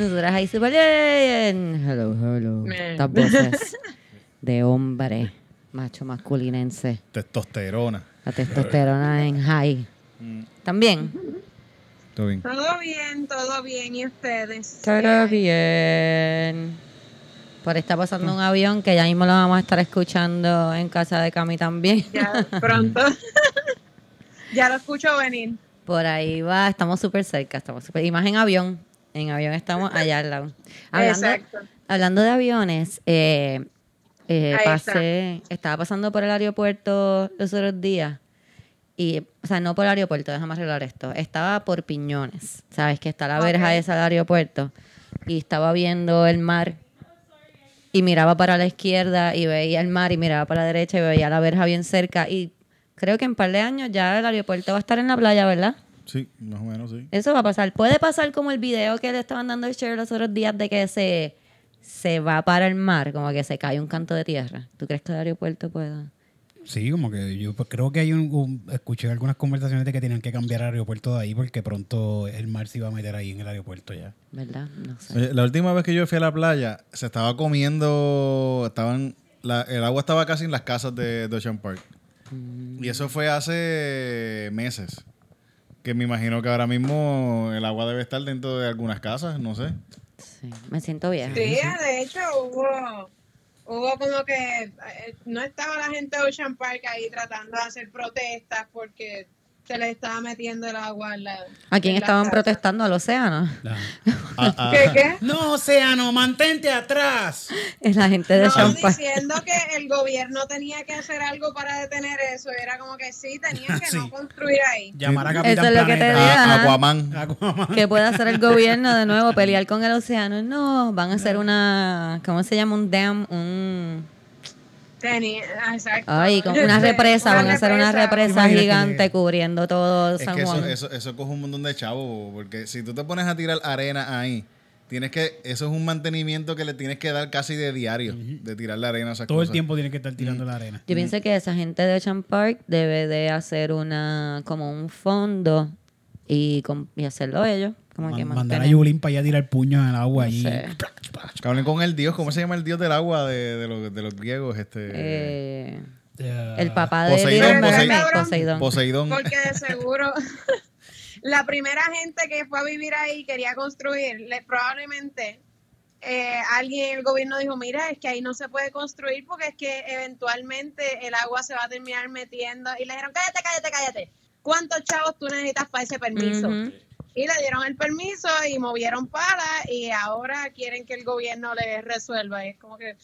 Nosotras ahí bien. Hello, hello. Estas voces de hombre, macho masculinense. Testosterona. La testosterona en high. También. Todo bien. Todo bien, todo bien. ¿Y ustedes? Todo bien. Por ahí está pasando un avión que ya mismo lo vamos a estar escuchando en casa de Cami también. Ya pronto. ya lo escucho venir. Por ahí va, estamos súper cerca, estamos súper. Y más en avión. En avión estamos allá al lado. Hablando, Exacto. hablando de aviones, eh, eh, pasé, estaba pasando por el aeropuerto los otros días. Y, o sea, no por el aeropuerto, déjame arreglar esto. Estaba por Piñones, ¿sabes? Que está la verja Ok. esa del aeropuerto. Y estaba viendo el mar. Y miraba para la izquierda y veía el mar. Y miraba para la derecha y veía la verja bien cerca. Y creo que en un par de años ya el aeropuerto va a estar en la playa, ¿verdad? Sí, más o menos, sí. Eso va a pasar. Puede pasar como el video que le estaban dando el share los otros días de que se, se va para el mar, como que se cae un canto de tierra. ¿Tú crees que el aeropuerto pueda? Sí, como que yo pues, creo que hay un, un- Escuché algunas conversaciones de que tenían que cambiar el aeropuerto de ahí porque pronto el mar se iba a meter ahí en el aeropuerto ya. ¿Verdad? No sé. Oye, la última vez que yo fui a la playa, se estaba comiendo, estaban, la- el agua estaba casi en las casas de, de Ocean Park. Y eso fue hace meses. Que me imagino que ahora mismo el agua debe estar dentro de algunas casas, no sé. Sí. Me siento vieja. Sí, de hecho hubo, hubo como que eh, no estaba la gente de Ocean Park ahí tratando de hacer protestas porque se les estaba metiendo el agua en la. ¿A quién estaban casa. protestando? ¿Al océano? Ah, ah, ¿Qué, qué? No, Océano, mantente atrás. Es la gente de No, Champagne. diciendo que el gobierno tenía que hacer algo para detener eso. Era como que sí, tenían que no construir ahí. Llamar a Eso Capitán es lo que te. Aquaman. ¿Qué puede hacer el gobierno de nuevo? ¿Pelear con el océano? No, van a hacer una, ¿cómo se llama? Un dam, un... Tenía, ah, exacto. Ay, con una represa, van a hacer una represa Imagínate gigante que- cubriendo todo Es San que eso, Juan. eso, eso coge un montón de chavos, porque si tú te pones a tirar arena ahí, tienes que, eso es un mantenimiento que le tienes que dar casi de diario, de tirar la arena esas Todo el tiempo tiene que estar tirando la arena. Yo pienso que esa gente de Ocean Park debe de hacer una como un fondo y, y hacerlo ellos. Como que mandar a Yulín para allá a tirar puño en el agua allí. sé. Que hablen con el dios, ¿cómo se llama el dios del agua de, de los, de los griegos? Este, Eh, Eh, el papá de Poseidón, Poseidón. Poseidón. Poseidón. Porque de seguro la primera gente que fue a vivir ahí quería construir, le- probablemente eh, alguien en el gobierno dijo, mira, es que ahí no se puede construir porque es que eventualmente el agua se va a terminar metiendo. Y le dijeron, cállate, cállate, cállate. ¿Cuántos chavos tú necesitas para ese permiso? Y le dieron el permiso y movieron para y ahora quieren que el gobierno les resuelva. Y es como que...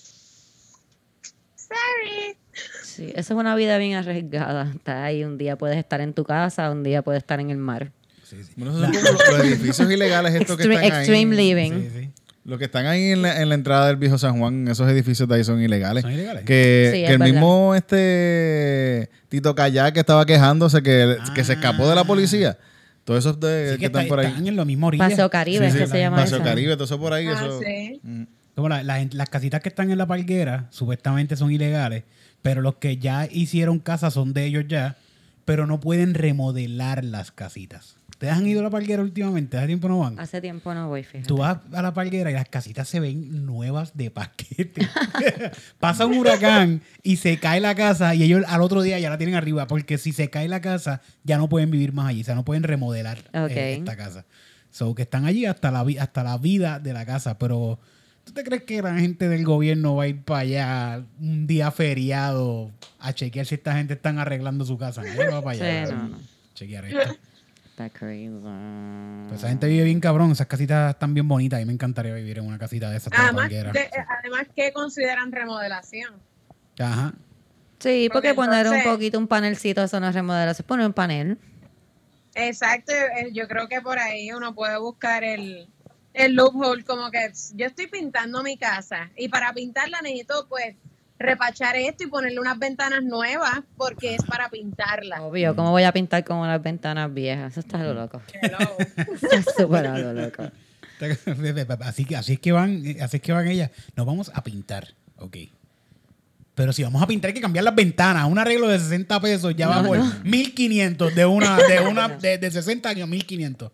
Sorry. Sí, esa es una vida bien arriesgada. Está ahí, un día puedes estar en tu casa, un día puedes estar en el mar. sí, sí. Bueno, esos son como los, los edificios ilegales estos que Extreme, están extreme ahí. living. Sí, sí. Los que están ahí en la, en la entrada del viejo San Juan, esos edificios de ahí son ilegales. ¿Son ilegales? Que, que el verdad. mismo este Tito Kayak que estaba quejándose que, que se escapó de la policía. Todos esos de, Sí, que que están está- por ahí. están en la misma orilla. Paseo Caribe, Sí, que se llama Paseo eso. Caribe, todo eso por ahí. Ah, eso, sí. Mm. Como la- la gente- las casitas que están en la palguera supuestamente son ilegales, pero los que ya hicieron casas son de ellos ya, pero no pueden remodelar las casitas. ¿Ustedes han ido a la palguera últimamente? ¿Hace tiempo no van? Hace tiempo no voy, fíjate. Tú vas a la palguera y las casitas se ven nuevas de paquete. Pasa un huracán y se cae la casa y ellos al otro día ya la tienen arriba, porque si se cae la casa ya no pueden vivir más allí, o sea, no pueden remodelar eh, esta casa. So que están allí hasta la, hasta la vida de la casa, pero ¿tú te crees que la gente del gobierno va a ir para allá un día feriado a chequear si esta gente están arreglando su casa? Nadie va para allá. Sí, no, no. Chequear esto. Está crazy. Pues esa gente vive bien cabrón, esas casitas están bien bonitas. A mí me encantaría vivir en una casita de esas Además, de- además, ¿qué consideran remodelación? Ajá. Sí, porque Porque poner un poquito un panelcito, eso no es remodelación. Poner un panel. Exacto, eh, yo creo que por ahí uno puede buscar el, el loophole, como que yo estoy pintando mi casa y para pintarla necesito pues repachar esto y ponerle unas ventanas nuevas porque es para pintarla. Obvio, ¿cómo voy a pintar como las ventanas viejas? Eso está lo loco. Está súper a lo loco. Así, que, así es que van, así es que van ellas. Nos vamos a pintar. Ok. Pero si vamos a pintar hay que cambiar las ventanas. Un arreglo de 60 pesos ya va por 1500 de una, de una, de, de 60 años, 1500.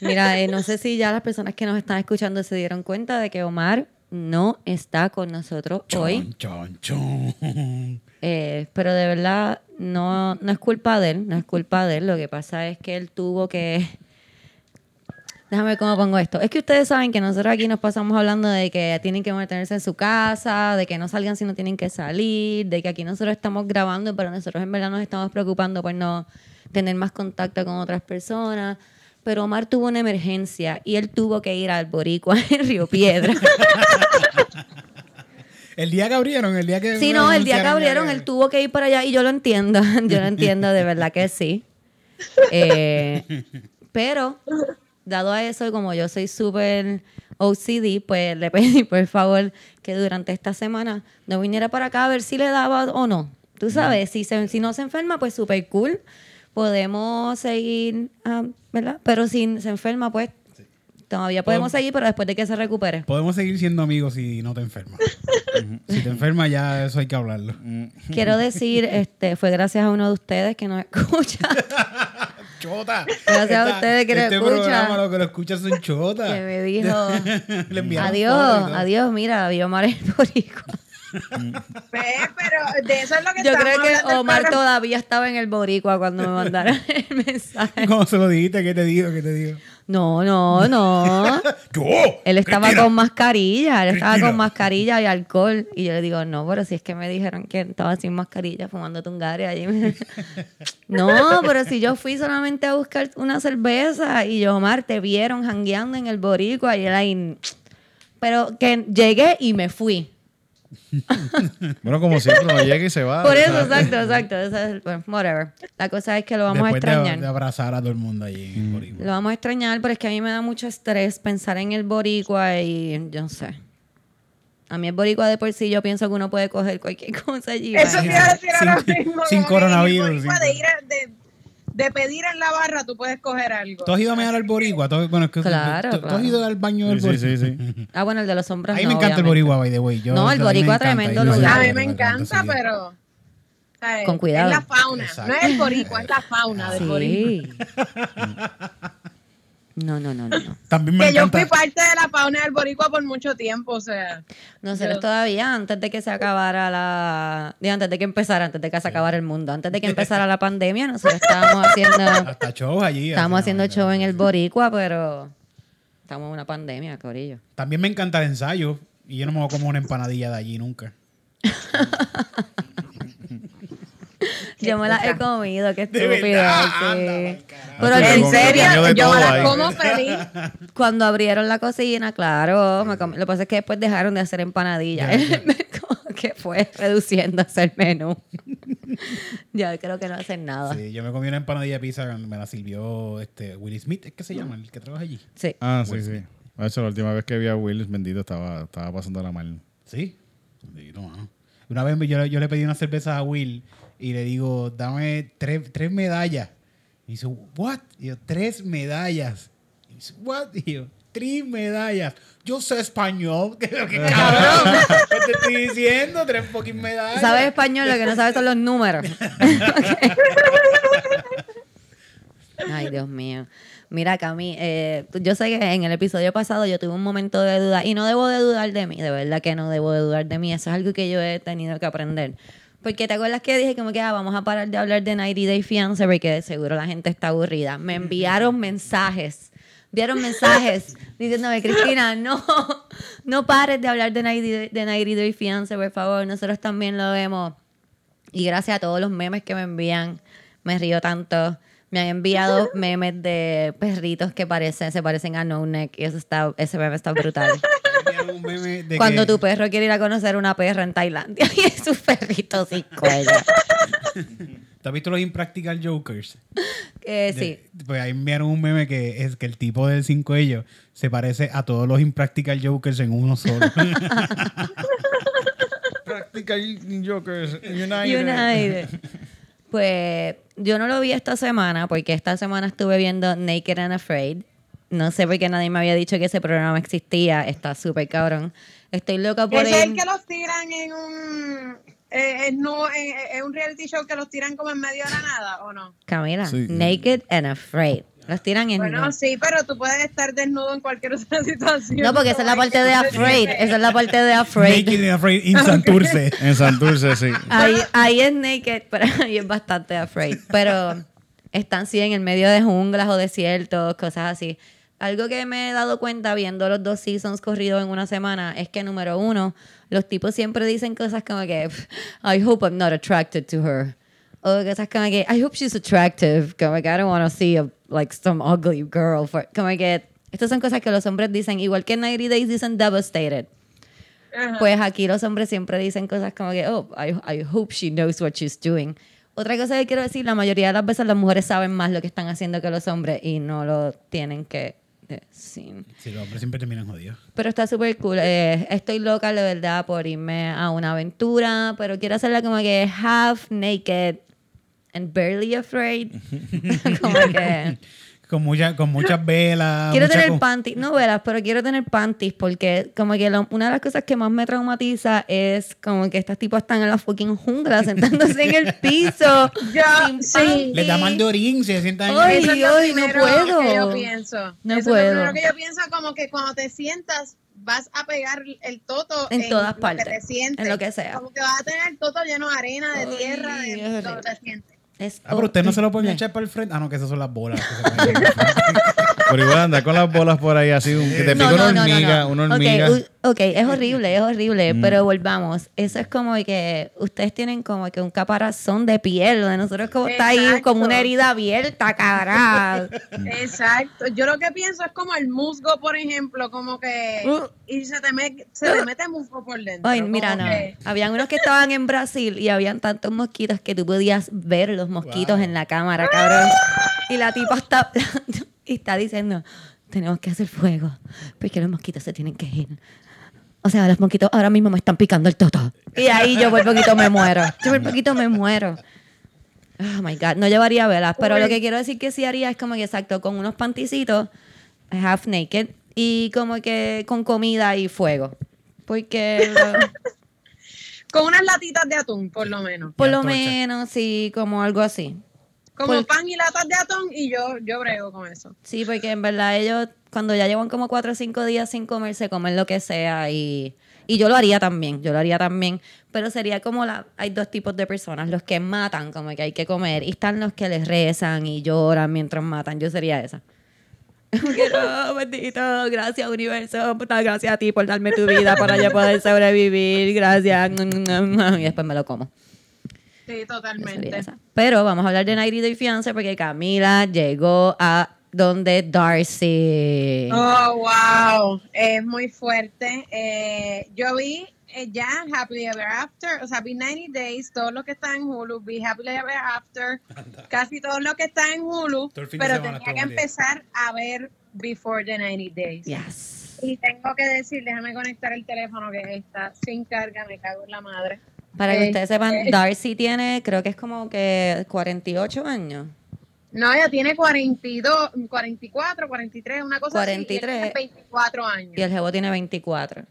Mira, eh, no sé si ya las personas que nos están escuchando se dieron cuenta de que Omar no está con nosotros hoy. Chon, chon, chon. Eh, pero de verdad no, no es culpa de él, no es culpa de él. Lo que pasa es que él tuvo que... Déjame ver cómo pongo esto. Es que ustedes saben que nosotros aquí nos pasamos hablando de que tienen que mantenerse en su casa, de que no salgan si no tienen que salir, de que aquí nosotros estamos grabando, pero nosotros en verdad nos estamos preocupando por no tener más contacto con otras personas. Pero Omar tuvo una emergencia y él tuvo que ir al Boricua en Río Piedra. El día que abrieron, el día que. Sí, no, el día que abrieron, él tuvo que ir para allá y yo lo entiendo, yo lo entiendo, de verdad que sí. Eh, pero, dado a eso, como yo soy súper OCD, pues le pedí por favor que durante esta semana no viniera para acá a ver si le daba o no. Tú sabes, si, se- si no se enferma, pues súper cool. Podemos seguir, ah, ¿verdad? Pero si se enferma, pues todavía podemos seguir, pero después de que se recupere. Podemos seguir siendo amigos si no te enfermas. si te enfermas, ya eso hay que hablarlo. Quiero decir, este, fue gracias a uno de ustedes que nos escucha. Chota. Gracias a ustedes que lo este escuchan. programa lo que lo escuchas son chotas. que me dijo, adiós, adiós, mira, vio Omar el boricua. Ve, pero de eso es lo que Yo creo que Omar todavía estaba en el boricua cuando me mandaron el mensaje. ¿Cómo se lo dijiste? ¿Qué te digo? ¿Qué te digo? No, no, no. ¡Yo! Él estaba Cristina. con mascarilla, él estaba Cristina. con mascarilla y alcohol. Y yo le digo, no, pero si es que me dijeron que estaba sin mascarilla fumando tungare allí. no, pero si yo fui solamente a buscar una cerveza y yo, Omar, te vieron jangueando en el boricua y él ahí... Pero que llegué y me fui. Bueno, como siempre, no llega y se va. Por eso, exacto, exacto. Es whatever. La cosa es que lo vamos Después a extrañar. De, abrazar a todo el mundo allí en Mm. Boricua. Lo vamos a extrañar, pero es que a mí me da mucho estrés pensar en el boricua y yo no sé. A mí el boricua de por sí yo pienso que uno puede coger cualquier cosa allí. Eso iba a decir Sin- ahora mismo. sin coronavirus, sin- De, ir a- de, de pedir en la barra, tú puedes coger algo. ¿Tú has ido a mear al boricua? ¿Tú, bueno, es que- Claro, ¿tú, tú has claro. ido al baño del Sí, boricua? sí, sí, sí. Ah, bueno, el de los hombres A mí no, me encanta el obviamente. boricua, by the way. Yo- No, el boricua tremendo lugar. A mí me encanta, sí. pero. ¿sabes? Con cuidado. Es la fauna. Exacto. No es el boricua, es la fauna del boricua. No, no, no, no. no. También me Que yo fui parte de la fauna del boricua por mucho tiempo, o sea. Nosotros Yo- todavía, antes de que se acabara la... digo, antes de que empezara, antes de que se acabara el mundo, antes de que empezara la pandemia, nosotros estábamos haciendo... Hasta shows allí. Estábamos así, haciendo no, show no, en el. Boricua, pero estamos en una pandemia, corillo. También me encanta el ensayo. Y yo no me voy a comer una empanadilla de allí nunca. Yo me las he comido, qué estúpido. sí. Pero en serio, yo me la ahí. como feliz. cuando abrieron la cocina, claro, me comí- lo que pasa es que después dejaron de hacer empanadillas. Que fue reduciéndose el menú. ya creo que no hacen nada. Sí. Sí, yo me comí una empanadilla de pizza cuando me la sirvió este Will Smith, ¿es que se llama? El que trabaja allí. Ah, sí, sí. De hecho, la última vez que vi a Willis bendito estaba, estaba pasando la mal. Sí. Sí, mano. Una vez yo, yo le pedí una cerveza a Will y le digo, dame tres, tres medallas. Y dice, ¿what? Y yo, tres medallas. Y dice, ¿what? Y yo, tres medallas. Yo sé español. ¿Qué qué cabrón? ¿Qué te estoy diciendo? Tres fucking medallas. Sabes español, lo que no sabes son los números. Ay, Dios mío. Mira, Cami, eh, yo sé que en el episodio pasado yo tuve un momento de duda y no debo de dudar de mí, de verdad que no debo de dudar de mí. Eso es algo que yo he tenido que aprender. Porque te acuerdas que dije como que ah, vamos a parar de hablar de 90 Day Fiance porque de seguro la gente está aburrida. Me enviaron mensajes. Enviaron mensajes diciéndome, Cristina, no, no pares de hablar de 90 Day- de 90 Day Fiance, por favor. Nosotros también lo vemos. Y gracias a todos los memes que me envían, me río tanto. Me han enviado memes de perritos que parecen, se parecen a No Neck. Y eso está, ese meme está brutal. Enviaron un meme de Cuando que- tu perro quiere ir a conocer una perra en Tailandia y es un perrito sin cuello. ¿Tú has visto los Impractical Jokers? Eh, sí. De- pues ahí enviaron un meme que es que el tipo del cinco ellos se parece a todos los Impractical Jokers en uno solo. Practical Jokers United. United. Pues yo no lo vi esta semana porque esta semana estuve viendo Naked and Afraid. No sé por qué nadie me había dicho que ese programa existía. Está súper cabrón. Estoy loca por es el que los tiran en un. Eh, es no, en- en un reality show que los tiran como en medio de la nada, ¿o no? Camila, Sí. naked and afraid. Los tiran en Bueno, sí, pero tú puedes estar desnudo en cualquier otra situación. No, porque esa es la parte de afraid. Esa es la parte de Naked afraid. and Afraid in Santurce. En Santurce, sí. Ahí, ahí es naked, pero ahí es bastante afraid. Pero están sí en el medio de junglas o desiertos, cosas así. Algo que me he dado cuenta viendo los dos seasons corridos en una semana es que, número uno, los tipos siempre dicen cosas como que I hope I'm not attracted to her. O cosas como que I hope she's attractive. Como que I don't want to see a, like some ugly girl. For, como que estas son cosas que los hombres dicen, igual que en 90 Days dicen devastated. Pues aquí los hombres siempre dicen cosas como que, oh, I, I hope she knows what she's doing. Otra cosa que quiero decir, la mayoría de las veces las mujeres saben más lo que están haciendo que los hombres y no lo tienen que Sí, los hombres siempre terminan jodidos. Pero está súper cool. Eh, estoy loca, de verdad, por irme a una aventura, pero quiero hacerla como que half naked and barely afraid. como que... Con, mucha, con muchas velas. Quiero mucha tener panties, no velas, pero quiero tener panties porque como que lo- una de las cosas que más me traumatiza es como que estos tipos están en la fucking jungla sentándose en el piso. Ya, sin sí. Les da mal de orín, se sientan Ay, Eso es lo ay, no primero puedo. que yo pienso. No Eso puedo. Es lo primero que yo pienso como que cuando te sientas vas a pegar el toto En todas lo partes, que te sientes. en lo que sea. Como que vas a tener el toto lleno de arena, de Ay, tierra, de lo que te sientes. Es Ah, pero usted no se lo pueden echar para el frente. Ah, no, que esas son las bolas. que se Pero igual anda con las bolas por ahí así, un- que te pica No, una no, no, no, hormiga, no. una Ok, hormiga. u- Ok, es horrible, es horrible, Mm. pero volvamos. Eso es como que ustedes tienen como que un caparazón de piel, donde nosotros como está ahí como una herida abierta, cara. Exacto. Yo lo que pienso es como el musgo, por ejemplo, como que Uh. y se te, me- se te mete musgo por dentro. Ay, mira, no. que- Habían unos que estaban en Brasil y habían tantos mosquitos que tú podías ver los mosquitos Wow. en la cámara, cabrón. Y la tipa está y está diciendo, tenemos que hacer fuego porque los mosquitos se tienen que ir. O sea, los mosquitos ahora mismo me están picando el toto. Y ahí yo por poquito me muero. Yo por poquito me muero. Oh my God, no llevaría velas, pero lo que quiero decir que sí haría es como que exacto, con unos panticitos, half naked, y como que con comida y fuego. Porque Con unas latitas de atún, por lo menos. por lo menos, sí, como algo así. Como Por- pan y latas de atún y yo, yo brego con eso. Sí, porque en verdad ellos, cuando ya llevan como cuatro o cinco días sin comer, se comen lo que sea y, y yo lo haría también, yo lo haría también, pero sería como la, hay dos tipos de personas, los que matan, como que hay que comer, y están los que les rezan y lloran mientras matan, yo sería esa. Que, no, bendito, gracias universo, puta, gracias a ti por darme tu vida para yo poder sobrevivir, gracias, y después me lo como. Sí, totalmente. esa. Pero vamos a hablar de 90 Day Fiancé porque Camila llegó a donde Darcy. Oh, wow. Es muy fuerte. Eh, yo vi eh, ya Happily Ever After, o sea, vi 90 Days, todo lo que está en Hulu, vi Happily Ever After, casi todo lo que está en Hulu, pero tenía que empezar a ver Before the 90 Days. Yes. Y tengo que decir, déjame conectar el teléfono que está sin carga, me cago en la madre. Para que ustedes sepan, eh. Darcy tiene, creo que es como que 48 años. No, ella tiene 42, 44, 43, una cosa 43. así. y él tiene 24 años. Y el jevo tiene 24.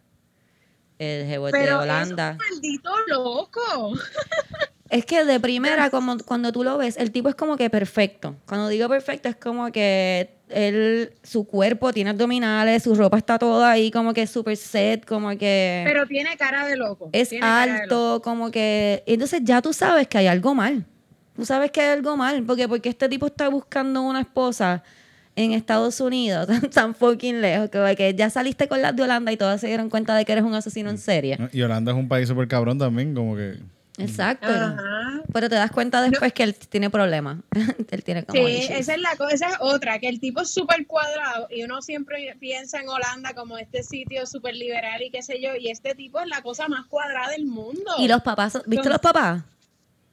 El jevo es de Holanda. es un maldito loco. Es que de primera, como cuando tú lo ves, el tipo es como que perfecto. Cuando digo perfecto, es como que él, su cuerpo tiene abdominales, su ropa está toda ahí como que super set, como que Pero tiene cara de loco. es tiene loco. alto, como que... Entonces ya tú sabes que hay algo mal. Tú sabes que hay algo mal, porque porque este tipo está buscando una esposa en Estados Unidos, tan, tan fucking lejos, que, que ya saliste con las de Holanda y todas se dieron cuenta de que eres un asesino en serie. Y Holanda es un país súper cabrón también, como que... Exacto. Ajá. Pero te das cuenta después que él tiene problemas. él tiene como Sí, issues. esa es la esa es otra, que el tipo es súper cuadrado y uno siempre piensa en Holanda como este sitio súper liberal y qué sé yo, y este tipo es la cosa más cuadrada del mundo. Y los papás, ¿viste los papás?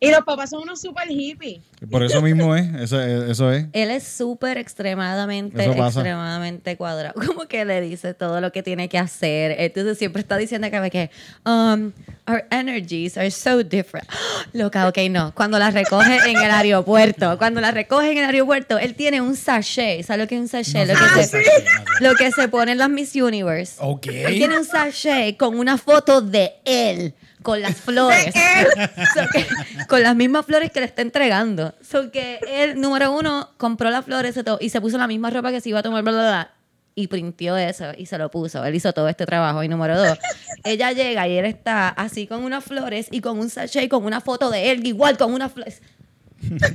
Y los papás son unos super hippies. Por eso mismo es, eso, eso es. Él es súper extremadamente, extremadamente cuadrado. Como que le dice todo lo que tiene que hacer. Entonces siempre está diciendo que, que um, our energies are so different. Loca, ok, no. Cuando la recoge en el aeropuerto, cuando la recoge en el aeropuerto, él tiene un sachet. ¿Sabes lo que es un sachet? No lo, que qué se, sé. lo que se pone en las Miss Universe. Ok. Él tiene un sachet con una foto de él con las flores. So que- con las mismas flores que le está entregando. So que él, número uno, compró las flores y todo, y se puso la misma ropa que se iba a tomar, bla, bla, bla, y printió eso y se lo puso. Él hizo todo este trabajo. Y número dos, ella llega y él está así con unas flores y con un sachet y con una foto de él, igual con unas flores.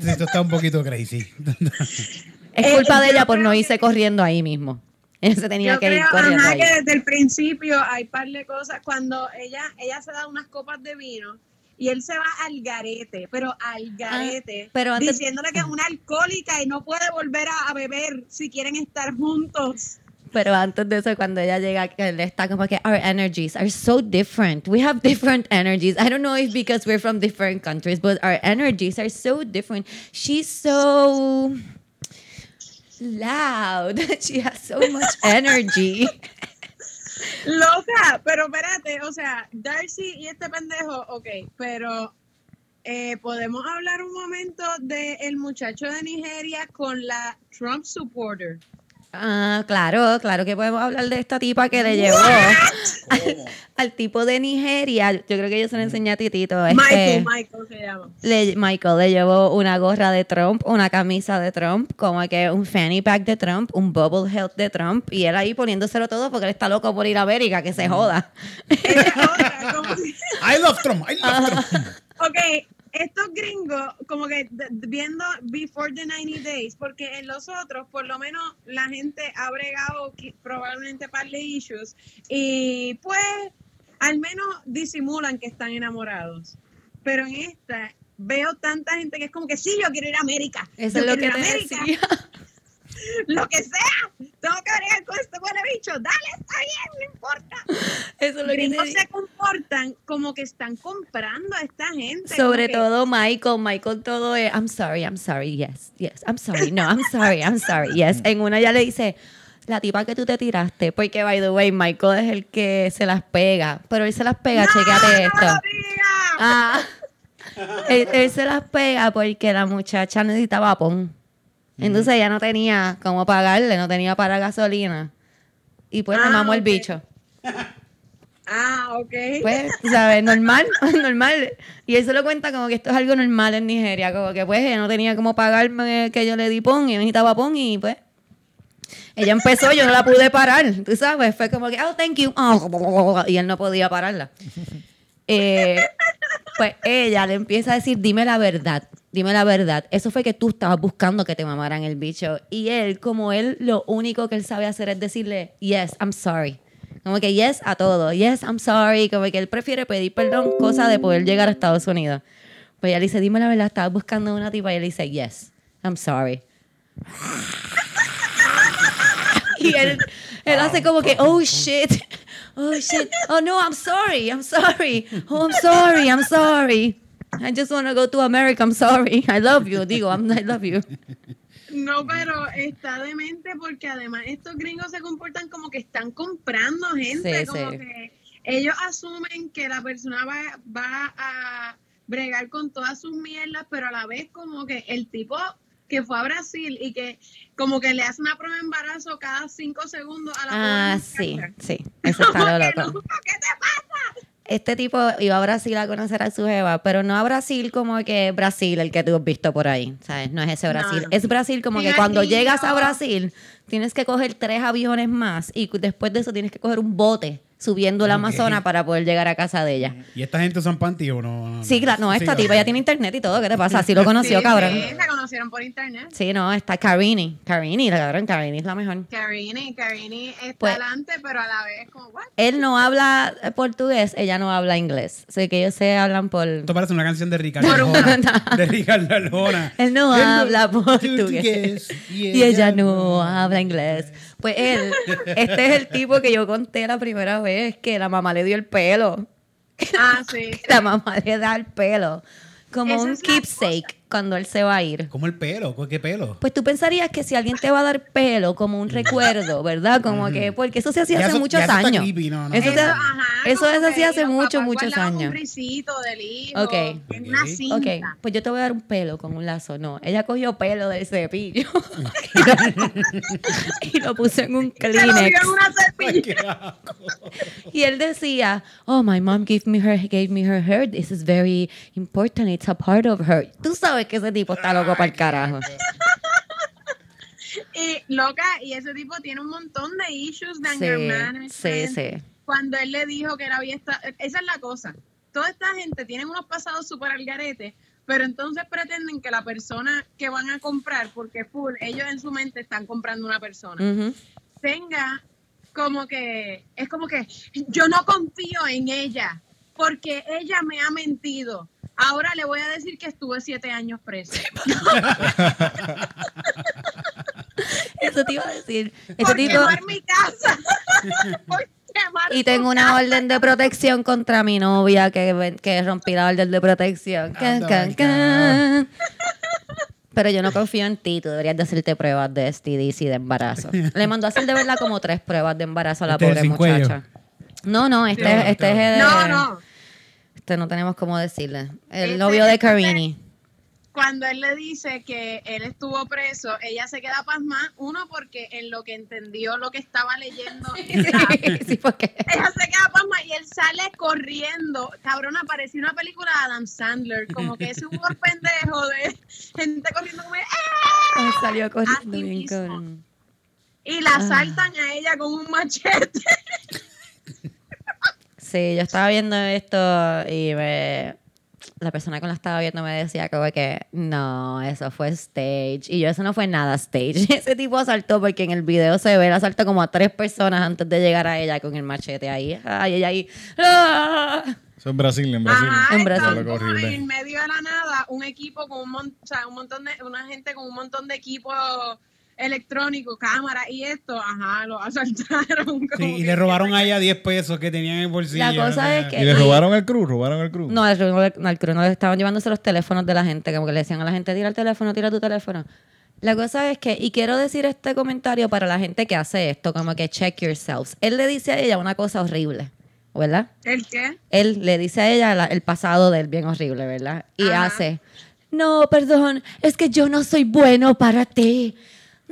Esto está un poquito crazy. Es Eh, culpa de yo ella por no irse corriendo ahí mismo. Él se tenía Yo que ir creo corriendo ajá, que desde el principio hay par de cosas. Cuando ella, ella se da unas copas de vino y él se va al garete, pero al garete, Ah, pero antes- diciéndole que es una alcohólica y no puede volver a, a beber si quieren estar juntos. Pero antes de eso, cuando ella llega, él está como que our energies are so different. We have different energies. I don't know if because we're from different countries, but our energies are so different. She's so loud. She has so much energy. Loca, pero espérate, o sea, Darcy y este pendejo, ok, pero eh, podemos hablar un momento del muchacho de Nigeria con la Trump supporter. Ah, claro, claro que podemos hablar de esta tipa que le llevó al, al tipo de Nigeria. Yo creo que yo se lo enseñé a Titito. este, Michael, Michael se llama. le- Michael le llevó una gorra de Trump, una camisa de Trump, como que un fanny pack de Trump, un bubble health de Trump, y él ahí poniéndoselo todo porque él está loco por ir a América, que se joda. Como si- I love Trump. I love Trump. Ok, estos gringos, como que viendo Before the 90 Days, porque en los otros, por lo menos, la gente ha bregado probablemente par de issues y pues al menos disimulan que están enamorados. Pero en esta veo tanta gente que es como que sí, yo quiero ir a América. Eso yo es lo que te América, decía. Lo que sea, tengo que bregar con este buen bicho. Dale, está bien, no importa. Eso es lo que decía. se comportan como que están comprando a esta gente. Sobre que- todo Michael, Michael todo es, I'm sorry, I'm sorry, yes, yes, I'm sorry, no, I'm sorry, I'm sorry, yes. En una ya le dice, la tipa que tú te tiraste, porque by the way, Michael es el que se las pega, pero él se las pega, ¡No, esto. no! Ah, él, él se las pega porque la muchacha necesitaba pon. Entonces ella no tenía cómo pagarle, no tenía para gasolina. Y pues le Ah, mamó el bicho. Ah, ok. Pues, ¿sabes? Normal, normal. Y él se lo cuenta como que esto es algo normal en Nigeria. Como que pues ella no tenía cómo pagarme que yo le di pon y necesitaba pon y pues. Ella empezó, yo no la pude parar, tú sabes. Fue como que, oh, thank you. Oh, y él no podía pararla. Eh, pues ella le empieza a decir, dime la verdad, dime la verdad. Eso fue que tú estabas buscando que te mamaran el bicho. Y él, como él, lo único que él sabe hacer es decirle, yes, I'm sorry. Como que yes a todo, yes, I'm sorry. Como que él prefiere pedir perdón, cosa de poder llegar a Estados Unidos. Pues ella le dice, dime la verdad, estabas buscando una tipa. Y él dice, yes, I'm sorry. y él hace como que, oh shit, oh shit, oh no, I'm sorry, I'm sorry, oh I'm sorry, I'm sorry. I just want to go to America, I'm sorry. I love you, digo, I'm, I love you. No, pero está demente porque además estos gringos se comportan como que están comprando gente, Sí, como sí. que ellos asumen que la persona va, va a bregar con todas sus mierdas, pero a la vez como que el tipo que fue a Brasil y que como que le hace una prueba de embarazo cada cinco segundos a la Ah, sí, sí, eso está lo loco, ¿Qué te pasa? Este tipo iba a Brasil a conocer a su jeva, pero no a Brasil como que Brasil, el que tú has visto por ahí, ¿sabes? No es ese Brasil. no. Es Brasil como que cuando llegas a Brasil, tienes que coger tres aviones más y después de eso tienes que coger un bote subiendo la Ok. Amazonas para poder llegar a casa de ella. ¿Y esta gente usan panty o no? no, Sí, claro, no, Sí, esta claro. tipa ya tiene internet y todo, ¿qué te pasa? Así lo conoció, Sí, cabrón. sí, se conocieron por internet. Sí, no, está Carini. Carini, la cabrón, Carini es la mejor. Carini, Carini está Pues- adelante, pero a la vez como, ¿what? Él no habla portugués, ella no habla inglés. Así que ellos se hablan por... Esto parece una canción de Ricardo Arjona. De Ricardo Arjona. Él no Él habla portugués. Y ella no habla inglés. Pues él, este es el tipo que yo conté la primera vez que la mamá le dio el pelo. Ah, sí. La mamá le da el pelo. como Esa un keepsake cuando él se va a ir. Como el pelo, ¿qué pelo? Pues tú pensarías que si alguien te va a dar pelo como un recuerdo, ¿verdad? Como que, porque eso se hacía hace eso- muchos años. creepy, no, no. Eso, Eso, se- hacía hace muchos, muchos años. un risito del hijo Ok. en una cinta. Ok, pues yo te voy a dar un pelo con un lazo. No, ella cogió pelo del cepillo y lo puso en un Kleenex. Y él decía, oh, my mom gave me her, gave me her hair. This is very important. It's a part of her. Tú sabes que ese tipo está loco para el carajo. Y loca, y ese tipo tiene un montón de issues de Sí, anger management. sí, sí. Cuando él le dijo que había estado, esa es la cosa. Toda esta gente tiene unos pasados súper al garete, pero entonces pretenden que la persona que van a comprar, porque full, ellos en su mente están comprando una persona, Ujú. tenga como que, es como que yo no confío en ella, porque ella me ha mentido. Ahora le voy a decir que estuve siete años preso. Eso te iba a decir. Ese por tipo... quemar mi casa. por quemar Y tengo una casa. orden de protección contra mi novia que, que rompí la orden de protección. Can, can, can. Pero yo no confío en ti, tú deberías de hacerte pruebas de STDs y de embarazo. Le mandó a hacer de verdad como tres pruebas de embarazo a la Este pobre cuello. No, no, este, Sí. este es el- No, no. Este no tenemos cómo decirle. El Este- novio de Carini. Cuando él le dice que él estuvo preso, ella se queda pasmada. Uno, porque en lo que entendió lo que estaba leyendo, ella, sí, porque ella se queda pasmada y él sale corriendo. Cabrón, parecía una película de Adam Sandler, como que ese humor pendejo de gente corriendo como, ¡eh! Ay, salió corriendo bien mismo. cabrón. Y la asaltan a ella con un machete. Sí, yo estaba viendo esto y me- la persona que lo estaba viendo me decía como que no, eso fue stage. Y yo, eso no fue nada stage. Ese tipo asaltó porque en el video se ve, él asaltó como a tres personas antes de llegar a ella con el machete ahí. Ay, ella ahí. ¡ah! Eso es Brasil, en Brasil. Ajá, En Brasil. horrible. en medio de la nada, un equipo con un, mon- o sea, un montón de, una gente con un montón de equipos electrónicos, cámaras y esto, ajá, lo asaltaron. Sí, y le robaron a ella 10 pesos que tenían en el bolsillo. La cosa o sea, es que- ¿Y le robaron el cruz? ¿Robaron el cruz? No, no, le- al crew no le estaban llevándose los teléfonos de la gente, como que le decían a la gente, tira el teléfono, tira tu teléfono. La cosa es que, y quiero decir este comentario para la gente que hace esto, como que check yourselves. Él le dice a ella una cosa horrible, ¿verdad? ¿El qué? él le dice a ella la- el pasado del bien horrible, ¿verdad? Y Ajá. hace, no, perdón, es que yo no soy bueno para ti.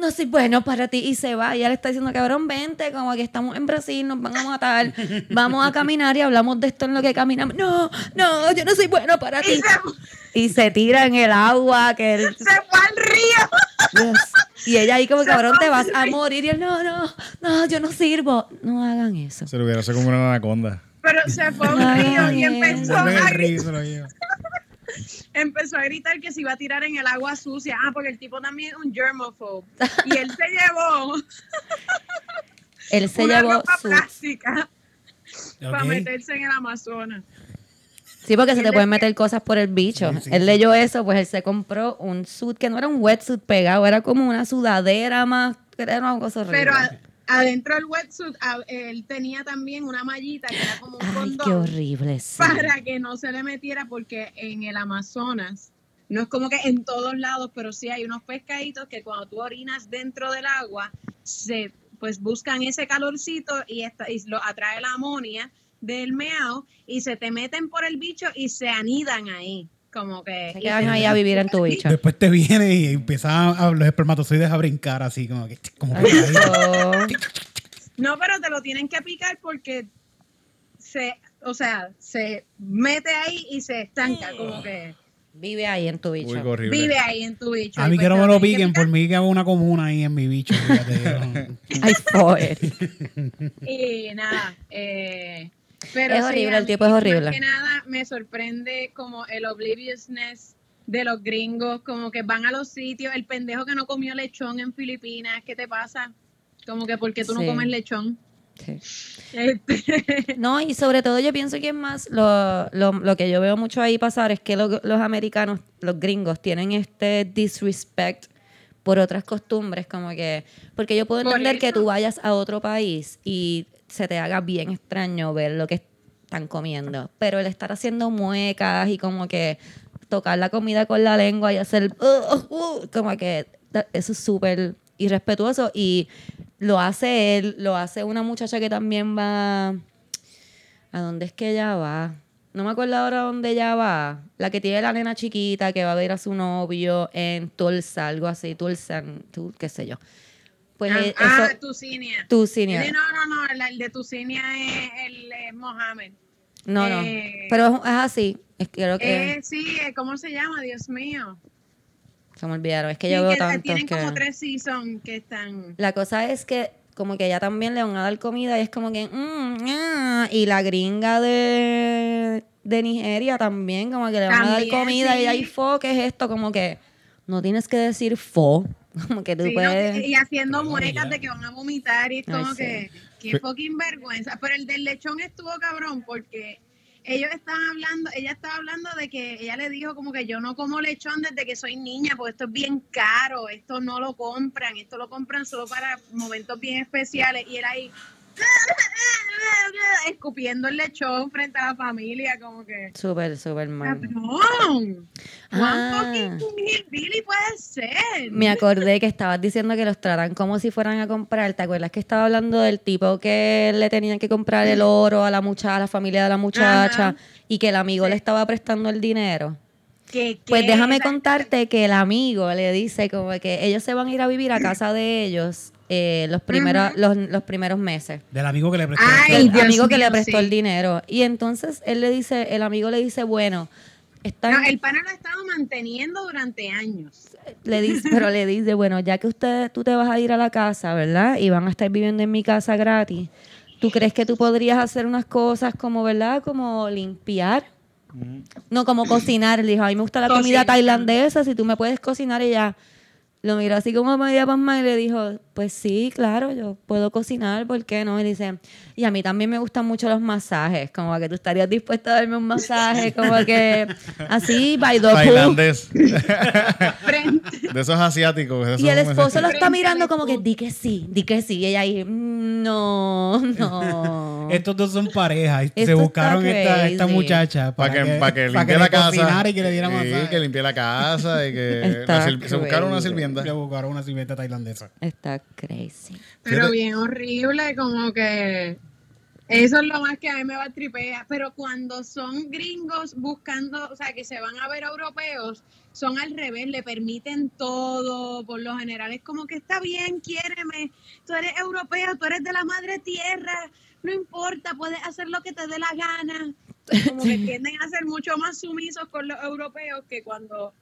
No soy bueno para ti. Y se va. Y él está diciendo, cabrón, vente, como que estamos en Brasil, nos van a matar. Vamos a caminar y hablamos de esto en lo que caminamos. No, no, yo no soy bueno para Y ti. se, Y se tira en el agua, que él... se fue al río. Dios. Y ella ahí como, Se cabrón, te vas a morir. Y él, no, no, no, yo no sirvo. No hagan eso. Se lo hubiera hecho como una anaconda. Pero se fue a un río y empezó a, empezó a gritar que se iba a tirar en el agua sucia. Ah, porque el tipo también es un germophobe. Y él se llevó Él se una llevó ropa su... plástica para meterse en el Amazonas. Sí, porque se te pueden meter cosas por el bicho. Sí, sí, él leyó eso, pues él se compró un suit que no era un wetsuit pegado, era como una sudadera más, era una cosa horrible. Pero adentro del wetsuit a- él tenía también una mallita que era como un Ay, condón qué horrible. sí. para que no se le metiera porque en el Amazonas no es como que en todos lados, pero sí hay unos pescaditos que cuando tú orinas dentro del agua se pues buscan ese calorcito y, esta- y lo atrae la amonia del meao y se te meten por el bicho y se anidan ahí, como que Se quedan ahí a vivir en tu bicho. Después te viene y empiezan a, los espermatozoides a brincar así como que... Como que Ay, no. No, pero te lo tienen que picar porque se, o sea, se mete ahí y se estanca, como que Vive ahí en tu Uy, bicho. horrible. vive ahí en tu bicho. A mí pues que no te me lo piquen, por mí que hago una comuna ahí en mi bicho. fíjate, Ay, pobre. Y nada, eh, pero Es horrible, el tipo es horrible. Más que nada me sorprende como el obliviousness de los gringos, como que van a los sitios, el pendejo que no comió lechón en Filipinas, ¿qué te pasa? Como que porque tú Sí. no comes lechón. Sí. Este, No, y sobre todo yo pienso que es más, lo, lo, lo que yo veo mucho ahí pasar es que lo- los americanos, los gringos, tienen este disrespect por otras costumbres, como que, porque yo puedo entender que tú vayas a otro país y se te haga bien extraño ver lo que están comiendo, pero el estar haciendo muecas y como que tocar la comida con la lengua y hacer uh, uh, como que eso es súper irrespetuoso y lo hace él, lo hace una muchacha que también va ¿a dónde es que ella va? No me acuerdo ahora dónde ella va. La que tiene la nena chiquita que va a ver a su novio en Tulsa, algo así, Tulsa, tu- qué sé yo. Pues ah, eh, ah, eso, Tucinia. Tucinia. Sí, No, no, no, el, el de Tucinia es el eh, Mohamed. No, no. eh, Pero es, es así. Es que creo que Eh, sí, eh, ¿cómo se llama? Dios mío. se me olvidaron. Es que Sí, yo veo que tantos tienen que. como tres seasons que están... La cosa es que como que ella también le van a dar comida y es como que mm, ah, y la gringa de, de Nigeria también como que le van a dar comida y hay fo, ¿qué es esto? Como que no tienes que decir fo, como que tú Sí, ¿no? puedes Y haciendo muecas de que van a vomitar y es Ay, como sí. que, qué fucking vergüenza. Pero el del lechón estuvo cabrón porque ellos estaban hablando, ella estaba hablando de que ella le dijo como que yo no como lechón desde que soy niña porque esto es bien caro, esto no lo compran, esto lo compran solo para momentos bien especiales y él ahí escupiendo el lechón frente a la familia como que súper, súper mal. cabrón, Ah. hillbilly puede ser. Me acordé que estabas diciendo que los tratan como si fueran a comprar. ¿Te acuerdas que estaba hablando del tipo que le tenían que comprar el oro a la muchacha, a la familia de la muchacha Ajá. y que el amigo le estaba prestando el dinero? Pues déjame contarte que el amigo le dice como que ellos se van a ir a vivir a casa de ellos eh, los, primeros, los, los primeros meses. Del amigo que le prestó. Ay, El Dios amigo que le prestó sí. el dinero. Y entonces él le dice, el amigo le dice, bueno, están, No, el pana lo ha estado manteniendo durante años. le dice, pero le dice, bueno, ya que usted, tú te vas a ir a la casa, ¿verdad? Y van a estar viviendo en mi casa gratis. ¿Tú crees que tú podrías hacer unas cosas como, ¿verdad? Como limpiar. No, como cocinar. Le dijo, a mí me gusta la comida tailandesa, si tú me puedes cocinar. Y ella lo miró así como media pasma y le dijo, pues sí, claro, yo puedo cocinar, ¿por qué no? Y dice, y a mí también me gustan mucho los masajes, como que tú estarías dispuesta a darme un masaje, como que así, by the. Tailandés. De esos asiáticos. esos Y el esposo lo está mirando como que di que sí, di que sí. Y ella ahí, "Mm, no, no. Estos dos son pareja. y se buscaron esta, esta muchacha Para que, para que limpie la casa. y que le diera Sí, masaje. que limpie la casa y que se buscaron una sirvienta. Le buscaron una sirvienta tailandesa. Está crazy. pero bien horrible, como que eso es lo más que a mí me va a tripear. Pero cuando son gringos buscando, o sea, que se van a ver europeos, son al revés, le permiten todo. Por lo general es como que está bien, quiéreme. Tú eres europeo, tú eres de la madre tierra. No importa, puedes hacer lo que te dé la gana. Como que tienden a ser mucho más sumisos con los europeos que cuando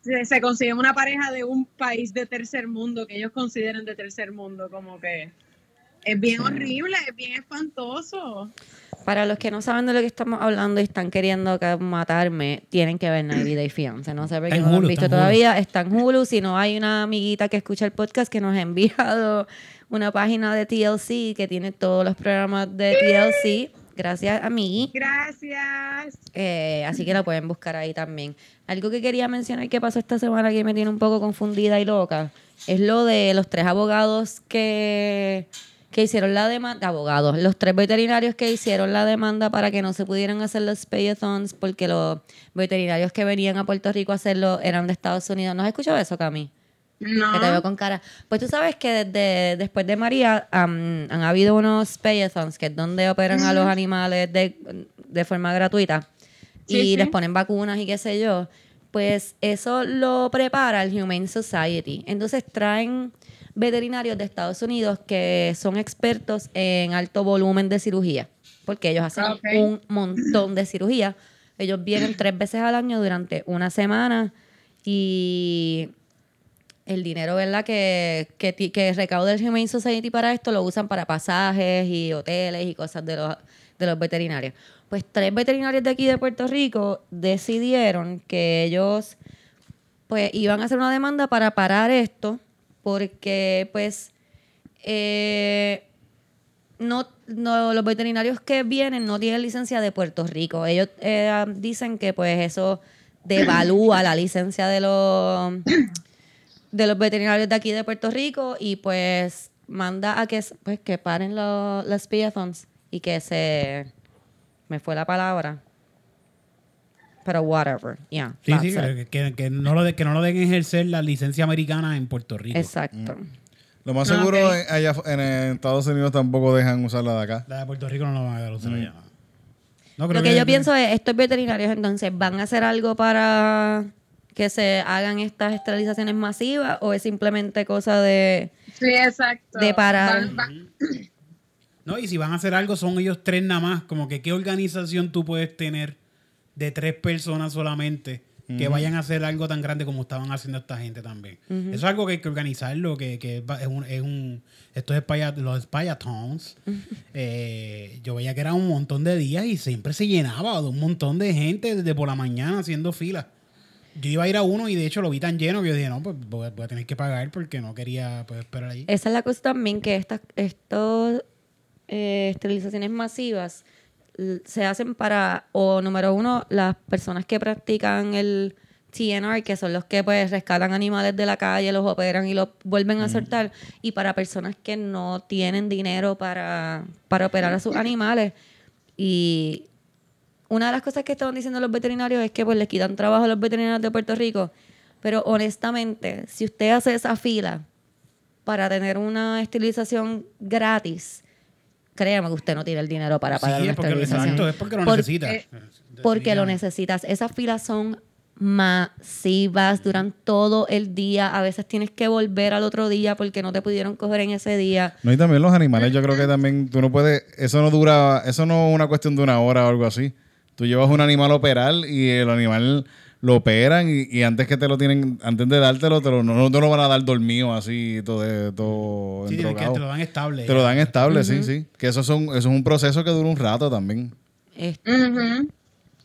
se, se consigue una pareja de un país de tercer mundo que ellos consideren de tercer mundo, como que es bien horrible, es bien espantoso. Para los que no saben de lo que estamos hablando y están queriendo que- matarme, tienen que ver 90 Day Fiance. No sé por qué no lo han visto todavía. Está en Hulu. Si no hay una amiguita que escucha el podcast que nos ha enviado una página de TLC que tiene todos los programas de TLC. Gracias a mí. Gracias. Eh, así que la pueden buscar ahí también. Algo que quería mencionar que pasó esta semana que me tiene un poco confundida y loca es lo de los tres abogados que, que hicieron la demanda. Abogados, los tres veterinarios que hicieron la demanda para que no se pudieran hacer los payathons porque los veterinarios que venían a Puerto Rico a hacerlo eran de Estados Unidos. ¿No has escuchado eso, Cami? No. Que te veo con cara. Pues tú sabes que desde después de María han habido unos payathons, que es donde operan a los animales de, de forma gratuita y sí. les ponen vacunas y qué sé yo. Pues eso lo prepara el Humane Society. Entonces traen veterinarios de Estados Unidos que son expertos en alto volumen de cirugía, porque ellos hacen Ok. un montón de cirugía. Ellos vienen tres veces al año durante una semana y el dinero, ¿verdad? Que, que, que recauda el Humane Society para esto lo usan para pasajes y hoteles y cosas de los, de los veterinarios. Pues tres veterinarios de aquí de Puerto Rico decidieron que ellos pues iban a hacer una demanda para parar esto porque pues eh, no, no, los veterinarios que vienen no tienen licencia de Puerto Rico. Ellos eh, dicen que pues eso devalúa la licencia de los de los veterinarios de aquí de Puerto Rico y pues manda a que pues que paren los los y que se me fue la palabra Pero whatever, yeah. Sí, sí, que, no lo de, que no lo dejen ejercer la licencia americana en Puerto Rico. Exacto. Lo más seguro ok. en, allá en, en Estados Unidos tampoco dejan usarla de acá. La de Puerto Rico no lo van a dar usar allá. No, creo Lo que yo pienso es, estos veterinarios entonces, ¿van a hacer algo para que se hagan estas esterilizaciones masivas o es simplemente cosa de... Sí, exacto. De parar. Van- van- No, y si van a hacer algo, son ellos tres nada más. Como que qué organización tú puedes tener de tres personas solamente que vayan a hacer algo tan grande como estaban haciendo esta gente también. Eso es algo que hay que organizarlo, que, que es un... Es un esto es los Spayatons. Eh, yo veía que era un montón de días y siempre se llenaba de un montón de gente desde por la mañana haciendo fila. Yo iba a ir a uno y de hecho lo vi tan lleno que yo dije, no, pues voy a, voy a tener que pagar porque no quería pues, esperar ahí. Esa es la cosa también, que estas estos, eh, esterilizaciones masivas se hacen para, o número uno, las personas que practican el TNR, que son los que pues rescatan animales de la calle, los operan y los vuelven a soltar, y para personas que no tienen dinero para, para operar a sus animales. Y una de las cosas que estaban diciendo los veterinarios es que pues les quitan trabajo a los veterinarios de Puerto Rico, pero honestamente, si usted hace esa fila para tener una esterilización gratis, créame que usted no tiene el dinero para pagar Sí, una es porque, esterilización. exacto, es porque lo Por- necesitas. eh, Porque lo necesitas. Esas filas son masivas, duran todo el día. A veces tienes que volver al otro día porque no te pudieron coger en ese día. No, y también los animales, yo creo que también tú no puedes, eso no dura, eso no es una cuestión de una hora o algo así. Tú llevas un animal a operar y el animal lo operan y, y antes que te lo tienen, antes de dártelo, te lo, no, no te lo van a dar dormido así, todo, todo Sí, que te lo dan estable. Te lo dan estable, sí, sí. Que eso, son, eso es un proceso que dura un rato también. Es Ujú.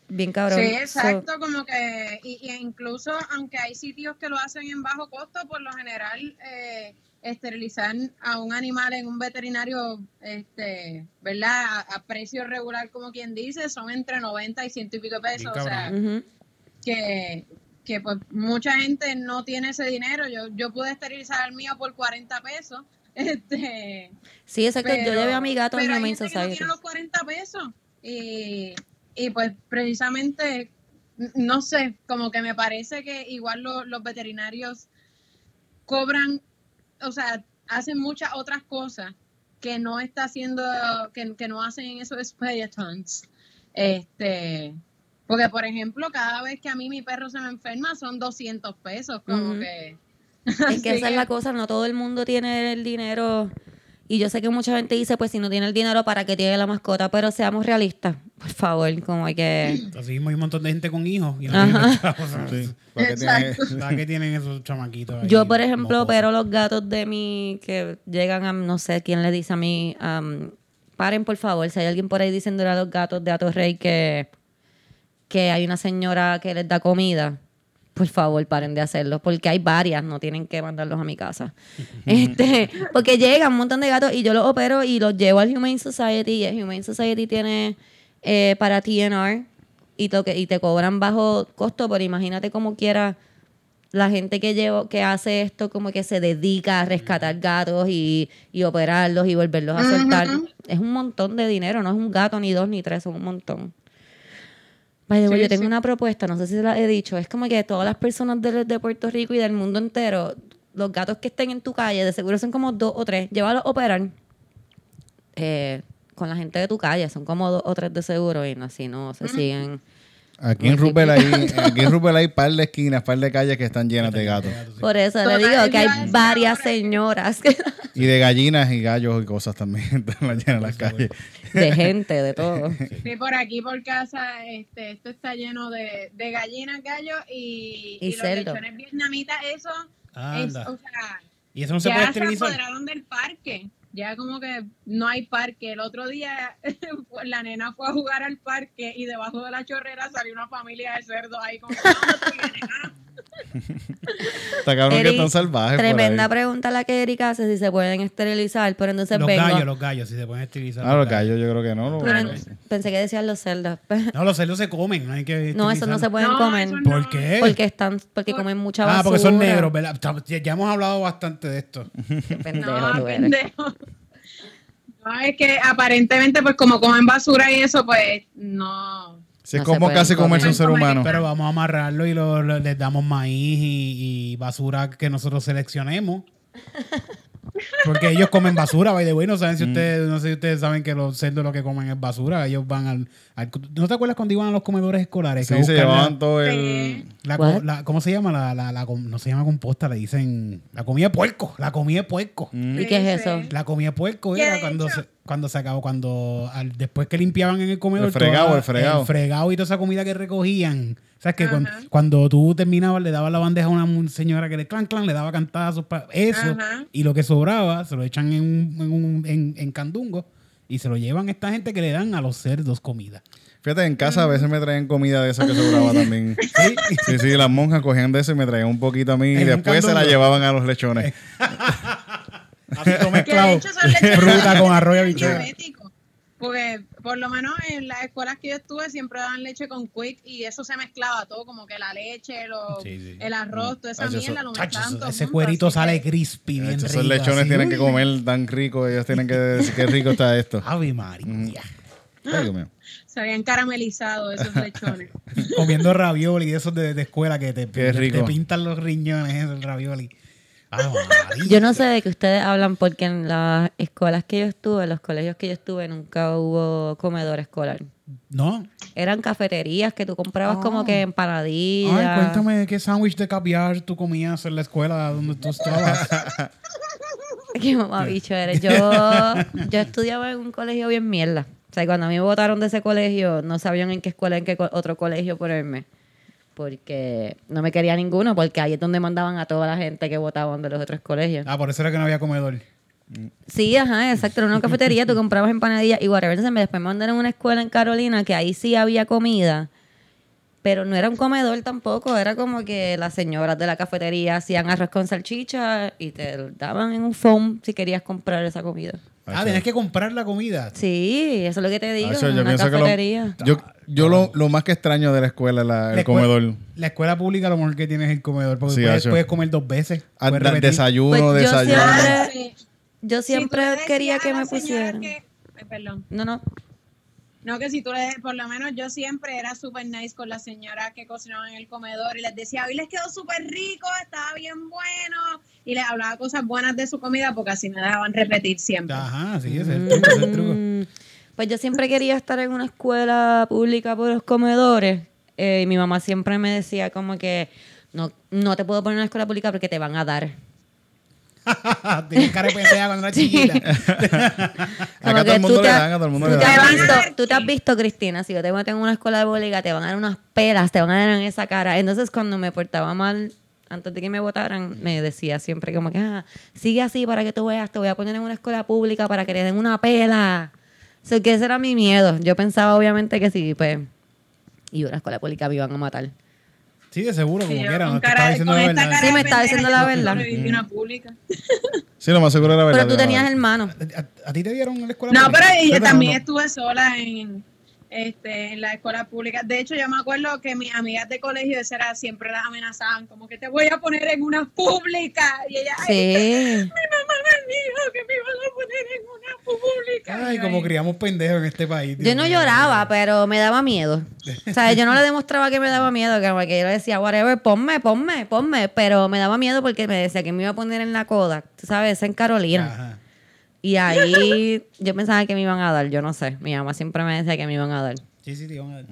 bien cabrón. Sí, So, exacto, como que, y, y incluso aunque hay sitios que lo hacen en bajo costo, por lo general eh, esterilizar a un animal en un veterinario, este, ¿verdad? A, a precio regular, como quien dice, son entre 90 y ciento y pico pesos, o sea. Que, que pues mucha gente no tiene ese dinero, yo, yo pude esterilizar al mío por 40 pesos, este... Sí, exacto. Yo llevé a mi gato en Humane gente que no Society. tiene los 40 pesos. Y, y pues precisamente, no sé, como que me parece que igual lo- los veterinarios cobran, o sea, hacen muchas otras cosas que no está haciendo, que, que no hacen en esos spayatons. Este, porque por ejemplo, cada vez que a mí mi perro se me enferma son 200 pesos, como que... Es que esa es la cosa, no todo el mundo tiene el dinero. Y yo sé que mucha gente dice, pues si no tiene el dinero, ¿para qué tiene la mascota? Pero seamos realistas, por favor, como hay que... Así mismo hay un montón de gente con hijos y no. Sí. ¿Para qué tiene- Exacto. ¿Para qué tienen esos chamaquitos? ahí Yo, por ejemplo, opero los gatos de mí que llegan a, no sé quién le dice a mí, am, paren por favor, si hay alguien por ahí diciéndole a los gatos de Ato Rey que, que hay una señora que les da comida, por favor, paren de hacerlo, porque hay varias, no tienen que mandarlos a mi casa. este, porque llegan un montón de gatos y yo los opero y los llevo al Humane Society y el Humane Society tiene eh, para TNR y, to- y te cobran bajo costo, pero imagínate como quiera la gente que llevo, que hace esto como que se dedica a rescatar gatos y, y operarlos y volverlos a soltar. Es un montón de dinero, no es un gato ni dos ni tres, son un montón. By the way, Sí, yo tengo sí. una propuesta, no sé si se la he dicho, es como que todas las personas de, de Puerto Rico y del mundo entero, los gatos que estén en tu calle, de seguro son como dos o tres, llévalos a operar eh, con la gente de tu calle, son como dos o tres de seguro y no, así no se siguen. Aquí en Rupel hay, aquí en Rupel hay par de esquinas, par de calles que están llenas de gatos. Por eso Total, le digo que hay varias señoras que- Y de gallinas y gallos y cosas también están llenas en las calles. de gente, de todo. Sí, por aquí por casa, este, esto está lleno de, de gallinas, gallos y, Y y los cerdo. lechones vietnamitas, eso es, o sea, y eso no se puede ya se apoderaron del parque. Ya como que no hay parque. El otro día la nena fue a jugar al parque y debajo de la chorrera salió una familia de cerdos ahí como que, "¿Dónde tú vienes, ah?". Está cabrón que Eric, están salvajes. Tremenda pregunta la que Erika hace, si se pueden esterilizar, pero entonces Los vengo. gallos, los gallos, si se pueden esterilizar. Ah, los gallos yo creo que no. Pero no. en- pensé que decían los cerdos. No, los cerdos se comen, no hay que no, esos no se pueden No, comer. eso no. ¿Por qué? Porque están, porque comen mucha basura. Ah, porque son negros, ¿verdad? Ya ya hemos hablado bastante de esto. Qué pendejo No, tú eres. pendejo. No, es que aparentemente, pues como comen basura y eso, pues no. Si es No se como casi comerse un ser humano. Pero vamos a amarrarlo y lo- lo- les damos maíz y, y basura que nosotros seleccionemos. Porque ellos comen basura, by the way. No saben si Mm. ustedes, no sé si ustedes saben que los cerdos lo que comen es basura. Ellos van al- ¿No te acuerdas cuando iban a los comedores escolares? Sí, se la- llevaban todo el... La, la- ¿Cómo se llama? La, la, la com- no se llama composta, le dicen la comida de puerco. La comida de puerco. Mm. ¿Y qué es eso? La comida de puerco era cuando se, cuando se acabó, cuando al- después que limpiaban en el comedor. El fregado, toda- el fregado. El fregado y toda esa comida que recogían. O sea, que cuando, cuando tú terminabas, le dabas la bandeja a una señora que le clan, clan, le daba cantazos. eso. Ajá. Y lo que sobraba, se lo echan en, un- en, un- en- en candungo y se lo llevan a esta gente que le dan a los cerdos comida. Fíjate, en casa a veces me traían comida de esa que sobraba también. Sí. Sí, sí, las monjas cogían de eso y me traían un poquito a mí y después se la llevaban a los lechones. Así mezclado. Fruta con arroz y habichuela. Porque por lo menos en las escuelas que yo estuve siempre daban leche con quick y eso se mezclaba todo, como que la leche, lo- Sí, sí. el arroz, toda esa Chacho, mierda eso- lo mezclaban ese junto, cuerito sale que- crispy, bien Esos rico. lechones así. tienen que comer tan rico, ellos tienen que decir qué rico está esto. Ave María. Ay, mío. Se habían caramelizado esos lechones. Comiendo ravioli esos de, de escuela que te, te- te pintan los riñones, el ravioli. María. Yo no sé de qué ustedes hablan porque en las escuelas que yo estuve, en los colegios que yo estuve, nunca hubo comedor escolar. No. Eran cafeterías que tú comprabas Ah. como que empanadillas. Ay, cuéntame qué sándwich de caviar tú comías en la escuela donde tú estabas. Qué mamabicho eres. Yo, yo estudiaba en un colegio bien mierda. O sea, cuando a mí me votaron de ese colegio, no sabían en qué escuela, en qué co- otro colegio ponerme. Porque no me quería ninguno, porque ahí es donde mandaban a toda la gente que votaban de los otros colegios. Ah, por eso era que no había comedor. Sí, ajá, exacto. Era una cafetería, tú comprabas empanadillas y whatever. Entonces, me- después me mandaron a una escuela en Carolina que ahí sí había comida, pero no era un comedor tampoco. Era como que las señoras de la cafetería hacían arroz con salchicha y te daban en un foam si querías comprar esa comida. Ah, tienes que comprar la comida. Sí, eso es lo que te digo. Hacho, en yo una pienso que cafetería. lo, yo, yo lo, lo más que extraño de la escuela es la- el comedor. La escuela pública lo mejor que tienes es el comedor, porque Sí, puedes, puedes comer dos veces. Ah, puedes da- repetir. desayuno, Pues yo desayuno. siempre-. Yo siempre quería a que me pusieran. que- perdón. No, no. No, que si tú le, por lo menos yo siempre era súper nice con las señoras que cocinaban en el comedor y les decía, hoy les quedó súper rico, estaba bien bueno. Y les hablaba cosas buenas de su comida porque así me dejaban repetir siempre. Ajá, sí, ese es el truco, ese es el truco. Mm, Pues yo siempre quería estar en una escuela pública por los comedores. eh, y mi mamá siempre me decía como que no, no te puedo poner en una escuela pública porque te van a dar. Tienes cara de pendeja cuando era chiquita. Acá todo el mundo le dan, a todo el mundo tú le te dan. tú te has visto, Cristina, si yo te meto en una escuela pública, te van a dar unas pelas, te van a dar en esa cara. Entonces, cuando me portaba mal, antes de que me votaran, me decía siempre como que, ah, sigue así para que tú veas, te voy a poner en una escuela pública para que te den una pela. O sea, que ese era mi miedo. Yo pensaba, obviamente, que si, pues, iba a una escuela pública me iban a matar. Sí, de seguro, como Sí, quiera. con No te estaba diciendo la verdad. Sí, me estaba diciendo la verdad. Sí, lo más seguro era verdad. Pero tú tenías hermanos. ¿A, ti te dieron en la escuela No, pero yo también estuve sola en, este, en la escuela pública. De hecho, yo me acuerdo que mis amigas de colegio esa era, siempre las amenazaban, como que te voy a poner en una pública. Y ella, ay, Sí. mi mamá me dijo que me iban a poner en una pública. Ay, como criamos pendejos en este país. Dios Yo no mío. lloraba, pero me daba miedo. O sea, yo no le demostraba que me daba miedo, que yo le decía, whatever, ponme, ponme, ponme. Pero me daba miedo porque me decía que me iba a poner en la coda, tú sabes, en Carolina. Ajá. Y ahí yo pensaba que me iban a dar, yo no sé. Mi mamá siempre me decía que me iban a dar. Sí, sí, te iban a dar.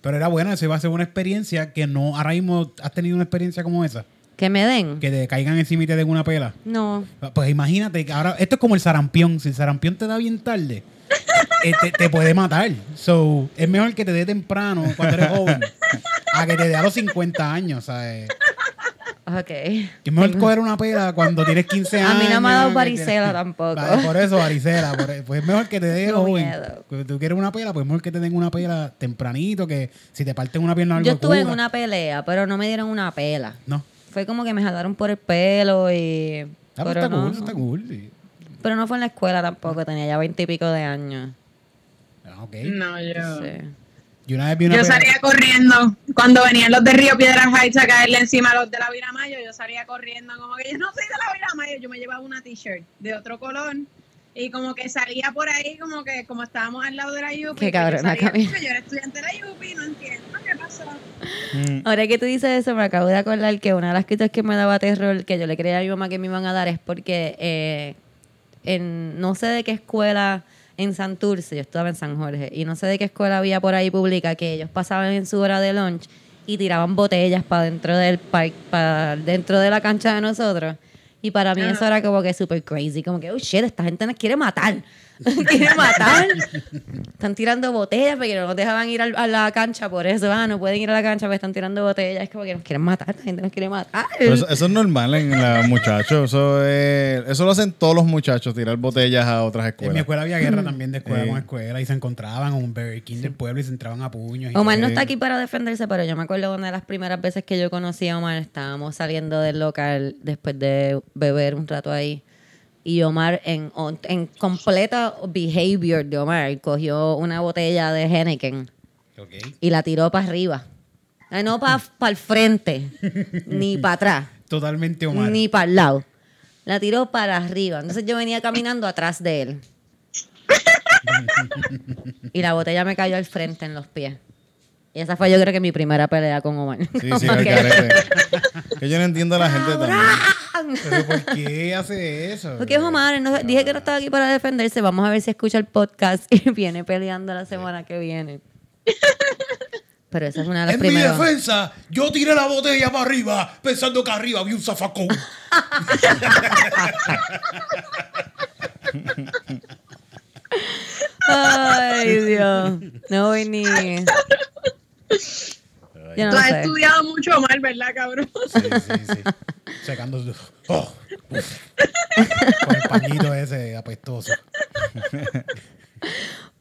Pero era bueno, eso iba a ser una experiencia que no. Ahora mismo has tenido una experiencia como esa. ¿Que me den? Que te caigan encima y te den una pela. No. Pues imagínate que ahora, esto es como el sarampión. Si el sarampión te da bien tarde, eh, te, te puede matar. So, es mejor que te dé temprano cuando eres joven a que te dé a los 50 años. ¿sabes? Ok. Es mejor coger una pela cuando tienes 15 A años. mí no me ha dado varicela tampoco. Vale, por eso, varicela. por- pues es mejor que te dé Tengo joven. Si tú quieres una pela, pues es mejor que te den una pela tempranito. Que si te parten una pierna algo Yo estuve en una pelea, pero no me dieron una pela. No. Fue como que me jalaron por el pelo y... Ah, pero, está no, cool, no. está cool. sí. pero no fue en la escuela tampoco, tenía ya veintipico de años. Ah, ok. No, yo. Sí. Yo una vez vi una Yo pela- salía corriendo cuando venían los de Río Piedras Heights a caerle encima a los de la Viramayo. Yo salía corriendo como que yo no soy de la Viramayo. Yo me llevaba una t-shirt de otro color Y como que salía por ahí, como que como estábamos al lado de la UPI. Qué pues yo cabrona, salía. "Yo era estudiante de la UPI, no entiendo qué pasó. Mm. Ahora que tú dices eso, me acabo de acordar que una de las cosas que me daba terror, que yo le creía a mi mamá que me iban a dar, es porque eh, en no sé de qué escuela en Santurce, yo estaba en San Jorge, y no sé de qué escuela había por ahí pública, que ellos pasaban en su hora de lunch y tiraban botellas para dentro del parque, para dentro de la cancha de nosotros. Y para mí eso era como que super crazy, como que, oh shit, esta gente nos quiere matar. quiere matar. Están tirando botellas porque no nos dejaban ir al- a la cancha por eso. Ah, no pueden ir a la cancha porque están tirando botellas. Es como que nos quieren matar, la gente nos quiere matar. Pero eso, eso es normal en los muchachos. Eso, es- eso lo hacen todos los muchachos, tirar botellas a otras En mi escuelas. escuela había guerra también de escuela Sí. con escuela y se encontraban en un Burger King del pueblo y se entraban a puños. y Omar no Sí. está aquí para defenderse, pero yo me acuerdo una de las primeras veces que yo conocí a Omar, estábamos saliendo del local después de beber un rato ahí. Y Omar, en, en completa behavior de Omar, cogió una botella de Henneken Ok. y la tiró para arriba. No para el frente, ni para atrás. Totalmente Omar. Ni para el lado. La tiró para arriba. Entonces yo venía caminando atrás de él. y la botella me cayó al frente en los pies. Y esa fue yo creo que mi primera pelea con Omar. Sí, sí, que-. Que yo no entiendo a la gente también. ¿Pero por qué hace eso? Porque es Omar, no- dije que no estaba aquí para defenderse. Vamos a ver si escucha el podcast y viene peleando la semana que viene. Pero esa es una de las En mi primeras. defensa, yo tiré la botella para arriba pensando que arriba había un zafacón. Ay, Dios. No voy ni. Yo no Tú has sé. estudiado mucho mal, ¿verdad, cabrón? Sí, sí, sí. Secando. Oh. Con el pañito ese apestoso.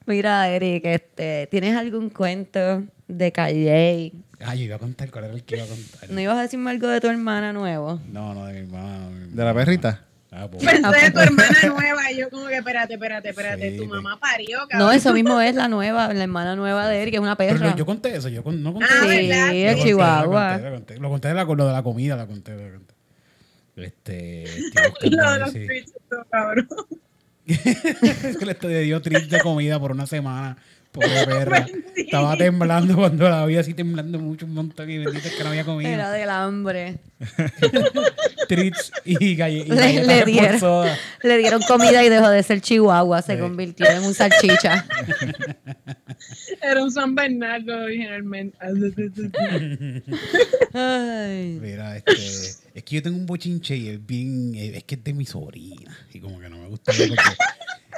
Mira, Eric, este, ¿tienes algún cuento de Calle? Ay, yo iba a contar cuál era el que iba a contar. ¿No ibas a decirme algo de tu hermana nuevo? No, no, de mi mamá. ¿De la perrita? Ah, pues. Pensé de tu hermana nueva y yo como que, espérate, espérate, espérate, Sí, tu sí. mamá parió, cabrón. No, eso mismo es la nueva, la hermana nueva de Eric, que es una Pero perra. yo conté eso, yo con- no conté Ah, eso. sí, ¿verdad? Lo de conté, Chihuahua. Lo conté, lo conté, lo conté de la- lo de la comida, la conté, la conté. Este, estoy Lo de los cabrón. Le dio trip de comida por una semana. Pobre perra. Estaba temblando cuando la vi así temblando mucho un montón y bendito es que no había Era comida. del hambre. Treats y, galle- y Le, dieron, soda. le dieron comida y dejó de ser chihuahua, se Sí. convirtió en un salchicha. Era un San Bernardo originalmente. Ay. Mira, este, es que yo tengo un bochinche y es bien, eh, es que es de mi sobrina y como que no me gusta porque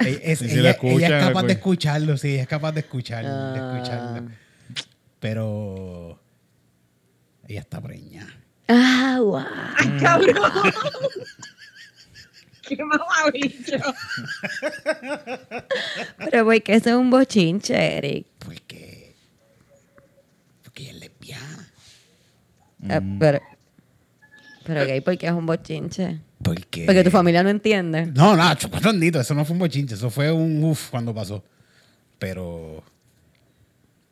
ella, es, Sí, ella- la escucha, ella es capaz de escucha. escucharlo, sí, ella es capaz de escucharlo, de Ah. escucharlo. Pero ella está preñada. Ah, guau. Ay, cabrón. Qué mamabicho. Pero porque eso es un bochinche, Eric. Porque, porque ella es lesbiana. Ah, pero, pero gay, porque es un bochinche. Porque, Porque tu familia no entiende. No, no, chupatondito, eso no fue un bochinche, eso fue un uff cuando pasó. Pero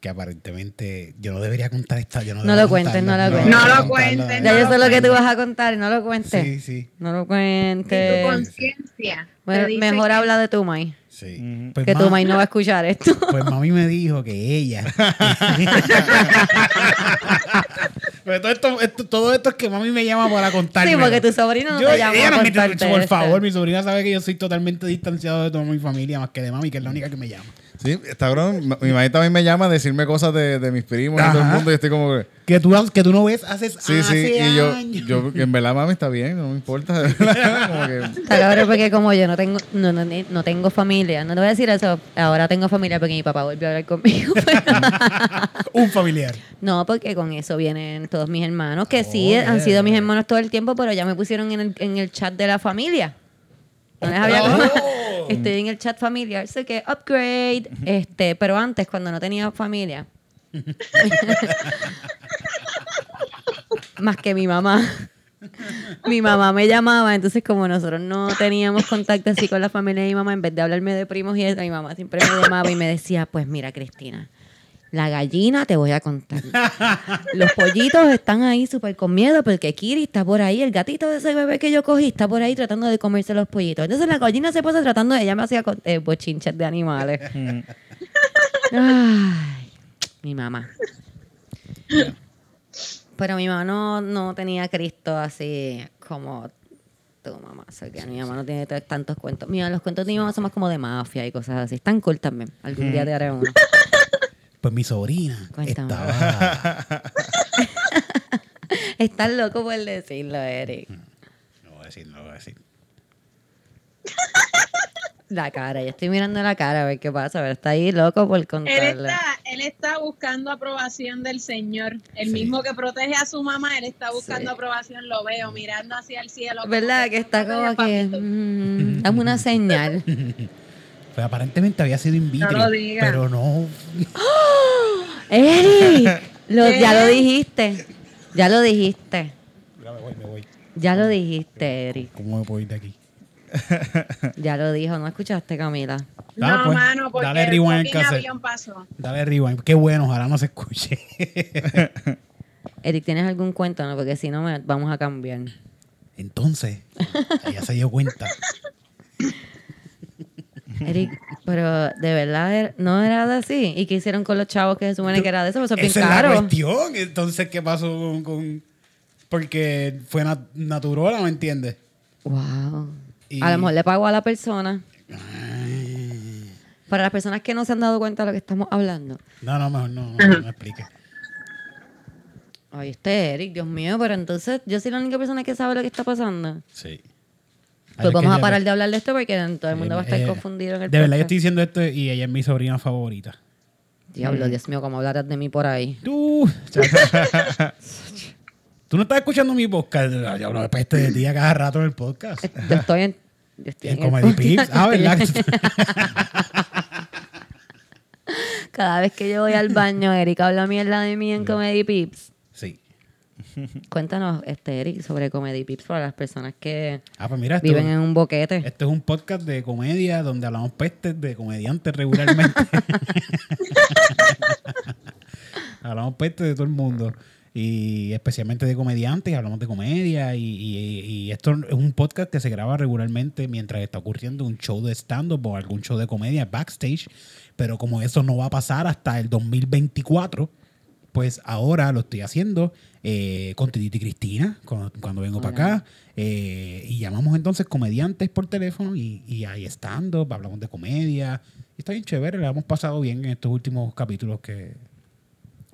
que aparentemente yo no debería contar esta. Yo no, lo cuentes, no lo cuentes. No lo cuentes, Ya no yo sé lo que tú cuentes. vas a contar y no lo cuentes. Sí, sí, No lo Y tu cuentes. conciencia. Bueno, mejor que- habla de tu May. sí. Pues Que ma- tu May no va a escuchar esto. Pues mami me dijo que ella. Pero todo esto, esto- todo esto es que mami me llama para contarme. Sí, porque tu sobrino no Yo- te llama ella a no me- Por favor, mi sobrina sabe que yo soy totalmente distanciado de toda mi familia, más que de mami, que es la única que me llama. Sí, está cabrón. Mi mamá también me llama a decirme cosas de, de mis primos y todo el Ajá. mundo. Y estoy como que. Que tú, que tú no ves hace, Sí, hace sí. Y yo, años. yo, que en verdad, mami, está bien, no me importa. como que. Está cabrón porque como yo no tengo, no, no, no tengo familia, no te voy a decir eso, ahora tengo familia porque mi papá volvió a hablar conmigo. Un familiar. no, porque con eso vienen todos mis hermanos, que sí, Oh, han sido mis hermanos todo el tiempo, pero ya me pusieron en el, en el chat de la familia. No les había Oh. Estoy en el chat familiar, sé que upgrade, este, pero antes cuando no tenía familia. Más que mi mamá. Mi mamá me llamaba, entonces como nosotros no teníamos contacto así con la familia de mi mamá, en vez de hablarme de primos y eso, mi mamá siempre me llamaba y me decía, pues mira Cristina, La gallina te voy a contar. Los pollitos están ahí súper con miedo porque Kiri está por ahí, el gatito de ese bebé que yo cogí está por ahí tratando de comerse los pollitos. Entonces la gallina se pasa tratando, ella me hacía eh, bochinches de animales. Ay, mi mamá. Pero mi mamá no, no tenía Cristo así como tu mamá. O sea, que mi mamá no tiene tantos cuentos. Mira, los cuentos de mi mamá son más como de mafia y cosas así. Están cool también. Algún día te haré uno. Pues mi sobrina Cuéntame. estaba. Estás loco por decirlo, Eric. No voy a decir, no voy a decir. La cara, yo estoy mirando la cara a ver qué pasa. Pero está ahí loco por Él contarle. está, él está buscando aprobación del Señor. El Sí. mismo que protege a su mamá, él está buscando Sí. aprobación, lo veo, mirando hacia el cielo. ¿Verdad? Que está como a que... mm, dame una señal. Pues aparentemente había sido in vitro, No lo diga. pero no. Eric, lo- ya lo dijiste. Ya lo dijiste. Ya me voy, me voy. Ya lo dijiste, Eric. ¿Cómo me puedo ir de aquí? Ya lo dijo. ¿No escuchaste, Camila? No, Ah, pues, mano, porque dale el rewind cassette. avión pasó. Dale rewind. Qué bueno, ojalá no se escuche. Eric, ¿tienes algún cuento? No, porque si no, me, vamos a cambiar. Entonces, ella se dio cuenta. Eric, pero de verdad er- no era de así. ¿Y qué hicieron con los chavos que se supone que era de eso? Pues Eso es bien Esa es la cuestión. Entonces, ¿qué pasó con...? con- Porque fue nat natural, ¿me entiendes? Wow. Y- A lo mejor le pagó a la persona. Para las personas que no se han dado cuenta de lo que estamos hablando. No, no, mejor no, no, no me expliques. Ay, este Eric, Dios mío, pero entonces yo soy la única persona que sabe lo que está pasando. Sí. Pues vamos a parar de hablar de esto porque todo el mundo va a estar Eh, confundido en el De verdad, yo estoy diciendo esto y ella es mi sobrina favorita. Diablo, Dios mío, cómo hablarás de mí por ahí. Tú. Tú no estás escuchando mi podcast. Yo hablo de peste de ti a cada rato en el podcast. Yo estoy en... Yo estoy En Comedy. Pips. Ah, ¿verdad? Cada vez que yo voy al baño, Eric habla mierda de mí en Comedy Pips. Cuéntanos, este, Eric, sobre Comedy Pips para las personas que Ah, pues mira, viven en un boquete. esto es un podcast de comedia donde hablamos pestes de comediantes regularmente. hablamos pestes de todo el mundo. Y especialmente de comediantes, hablamos de comedia. Y, y- y esto es un podcast que se graba regularmente mientras está ocurriendo un show de stand-up o algún show de comedia backstage. Pero como eso no va a pasar hasta el 2024, pues ahora lo estoy haciendo eh, con Tititi y Cristina cuando, cuando vengo para acá. Eh, y llamamos entonces comediantes por teléfono y, y hay stand-up, hablamos de comedia. Y está bien chévere, la hemos pasado bien en estos últimos capítulos que,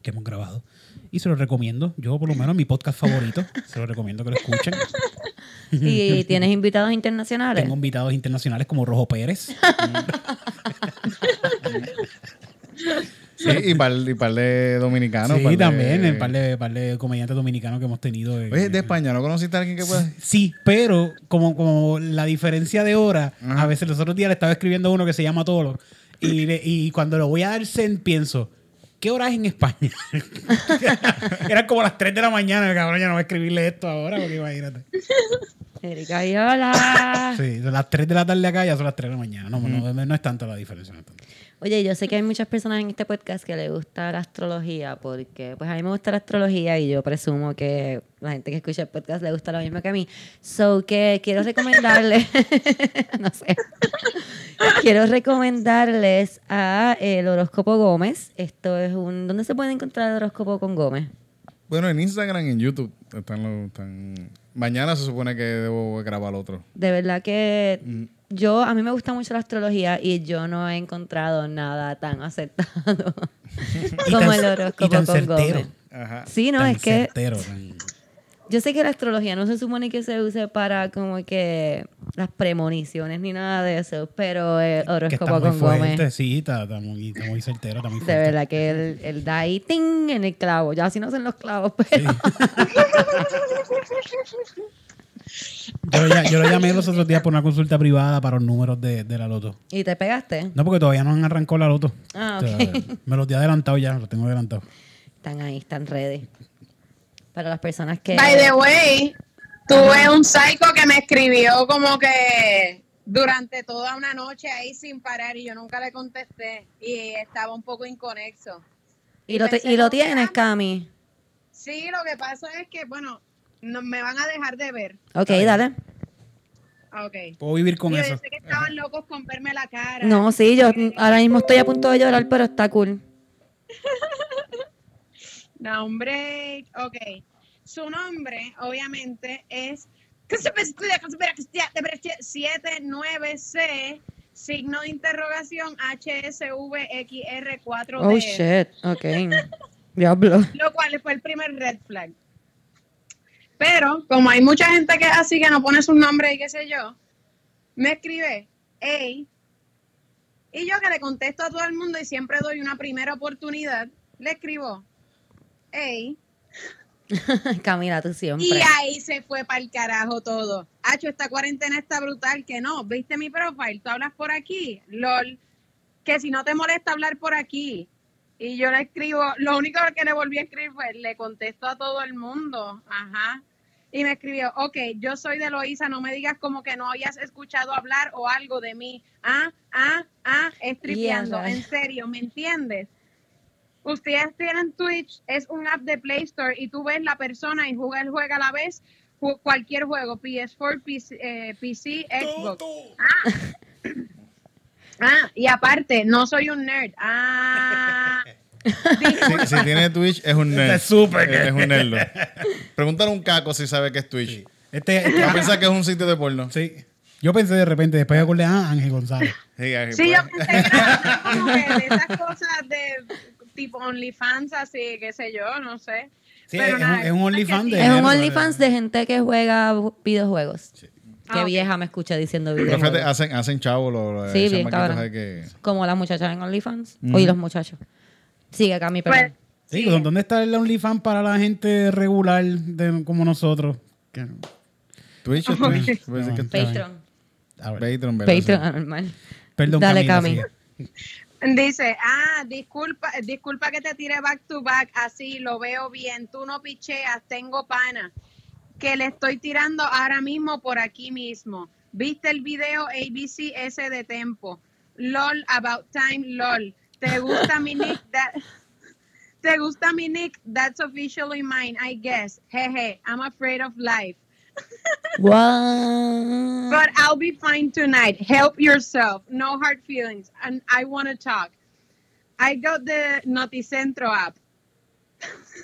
que hemos grabado. Y se los recomiendo. Yo, por lo menos, mi podcast favorito. se los recomiendo que lo escuchen. ¿Y tienes invitados internacionales? Tengo invitados internacionales como Rojo Pérez. Sí, y par, y par de dominicanos. sí, par de- también. Un par de, par de comediantes dominicanos que hemos tenido. en- Oye, de España, ¿no conociste a alguien que pueda...? Sí, pero como, como la diferencia de hora, Ajá. a veces los otros días le estaba escribiendo a uno que se llama Tolo y, le- y cuando lo voy a dar send pienso, ¿qué hora es en España? Eran como las 3 de la mañana, cabrón, ya no voy a escribirle esto ahora porque imagínate. Erika, y hola. Sí, son las 3 de la tarde acá ya son las 3 de la mañana. No, no, no es tanto la diferencia. no es tanto. Oye, yo sé que hay muchas personas en este podcast que le gusta la astrología porque, pues a mí me gusta la astrología y yo presumo que la gente que escucha el podcast le gusta lo mismo que a mí. So que quiero recomendarles, no sé, quiero recomendarles a el horóscopo Gómez. Esto es un, ¿dónde se puede encontrar el horóscopo con Gómez? Bueno, en Instagram y en YouTube están los... Están... Mañana se supone que debo grabar otro. De verdad que yo, a mí me gusta mucho la astrología y yo no he encontrado nada tan acertado Y como tan- el y horóscopo tan con certero. Gómez. Ajá. Sí, no, Tan es que certero, tan- yo sé que la astrología no se supone que se use para como que las premoniciones ni nada de eso, pero el está horóscopo muy con fuerte, Gómez, sí, está, está muy, está muy certero, está muy de verdad que él, él da ahí ting en el clavo. Ya si no son los clavos, pero Yo, lo, ya- yo lo llamé los otros días por una consulta privada para los números de, de la loto. ¿Y te pegaste? No, porque todavía no han arrancado la loto. Ah, O sea, me los di adelantado ya, los tengo adelantado. Están ahí, están ready. Para las personas que... By the way, tuve un psycho que me escribió como que durante toda una noche ahí sin parar y yo nunca le contesté y estaba un poco inconexo. ¿Y lo, te- y lo tienes, Cami? Sí, lo que pasa es que, bueno, no, me van a dejar de ver. Ok, dale. Ah, Ok. Puedo vivir con Yo eso. pensé que estaban locos con verme la cara. No, sí, yo ahora mismo estoy a punto de llorar, pero está cool. Hombre. Ok. Su nombre, obviamente, es 79C, signo de interrogación HSVXR4DR. Oh, shit. Ok. Diablo. lo cual fue el primer red flag. Pero, como hay mucha gente que es así que no pone su nombre y qué sé yo, me escribe, hey, y yo que le contesto a todo el mundo y siempre doy una primera oportunidad, le escribo, hey, Camila, tú siempre. y ahí se fue para el carajo todo. Hacho, esta cuarentena está brutal, que no, viste mi profile, tú hablas por aquí, lol, que si no te molesta hablar por aquí. Y yo le escribo, lo único que le volví a escribir fue, le contesto a todo el mundo, ajá. Y me escribió, ok, yo soy de Loíza, no me digas como que no hayas escuchado hablar o algo de mí. Ah, ah, ah, es tripeando, Yeah, en serio, ¿me entiendes? Ustedes tienen Twitch, es un app de Play Store y tú ves la persona y juega el juego a la vez, cualquier juego, PS4, PC, eh, PC Xbox. Ah. Ah, y aparte, no soy un nerd. Ah. Si, si tiene Twitch, es un nerd. Está súper Es, es un nerd. Pregúntale a un caco si sabe que es Twitch. Este, este- Va a pensar que es un sitio de porno. sí. Yo pensé de repente, después de acordé, ah, Ángel González. Sí, Sí, pues. yo pensé que era como que de esas cosas de tipo OnlyFans, así, qué sé yo, no sé. Sí, Pero es, nada, un, es un OnlyFans sí. de Es un nerd, OnlyFans de gente que juega videojuegos. Qué Ah, vieja me escucha diciendo Pero fíjate, videojuegos. hacen, hacen chavo los, Sí, bien, que... Como las muchachas en OnlyFans. O y los muchachos. Sigue, Cami, Pues, perdón. Sí, sí. ¿dónde está el OnlyFans para la gente regular de- como nosotros? Twitch es Twitch. Twitch. Patreon. Patreon, ¿verdad? Patreon. Perdón, Dale, Camila, Cami. Dice, ah, disculpa, disculpa que te tire back to back, así lo veo bien, tú no picheas, tengo pana, que le estoy tirando ahora mismo por aquí mismo. ¿Viste el video ABC ese de Tempo? LOL, about time, LOL. ¿Te gusta mi nick? That- ¿Te gusta mi nick? That's officially mine, I guess. Jeje, I'm afraid of life. What? But I'll be fine tonight. Help yourself. No hard feelings. And I want to talk. I got the Noticentro app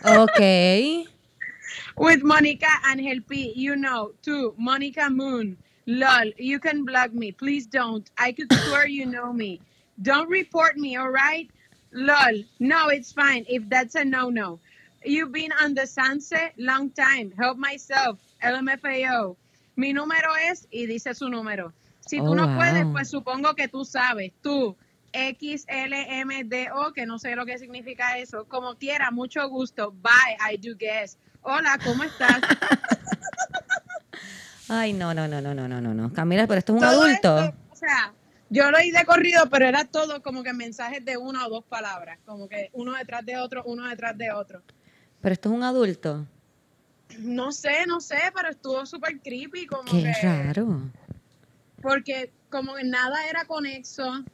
Ok. with Monica and Helpi. You know, too. Monica Moon. Lol, you can block me. Please don't. I could swear you know me. Don't report me, all right? Lol. No, it's fine if that's a no no. You've been on the sunset long time. Help myself. LMFAO. Mi número es, y dice su número. Si tú oh, no puedes, pues supongo que tú sabes, tú, XLMDO, que no sé lo que significa eso. Como quiera, mucho gusto. Bye, I do guess. Hola, ¿cómo estás? Ay, no, no, no, no, no, no, no. Camila, pero esto es un todo adulto. O sea, yo lo hice de corrido, pero era todo como que mensajes de una o dos palabras, como que uno detrás de otro, uno detrás de otro. Pero esto es un adulto. No sé, no sé, pero estuvo súper creepy. Como Qué que, raro. Porque como que nada era conexo,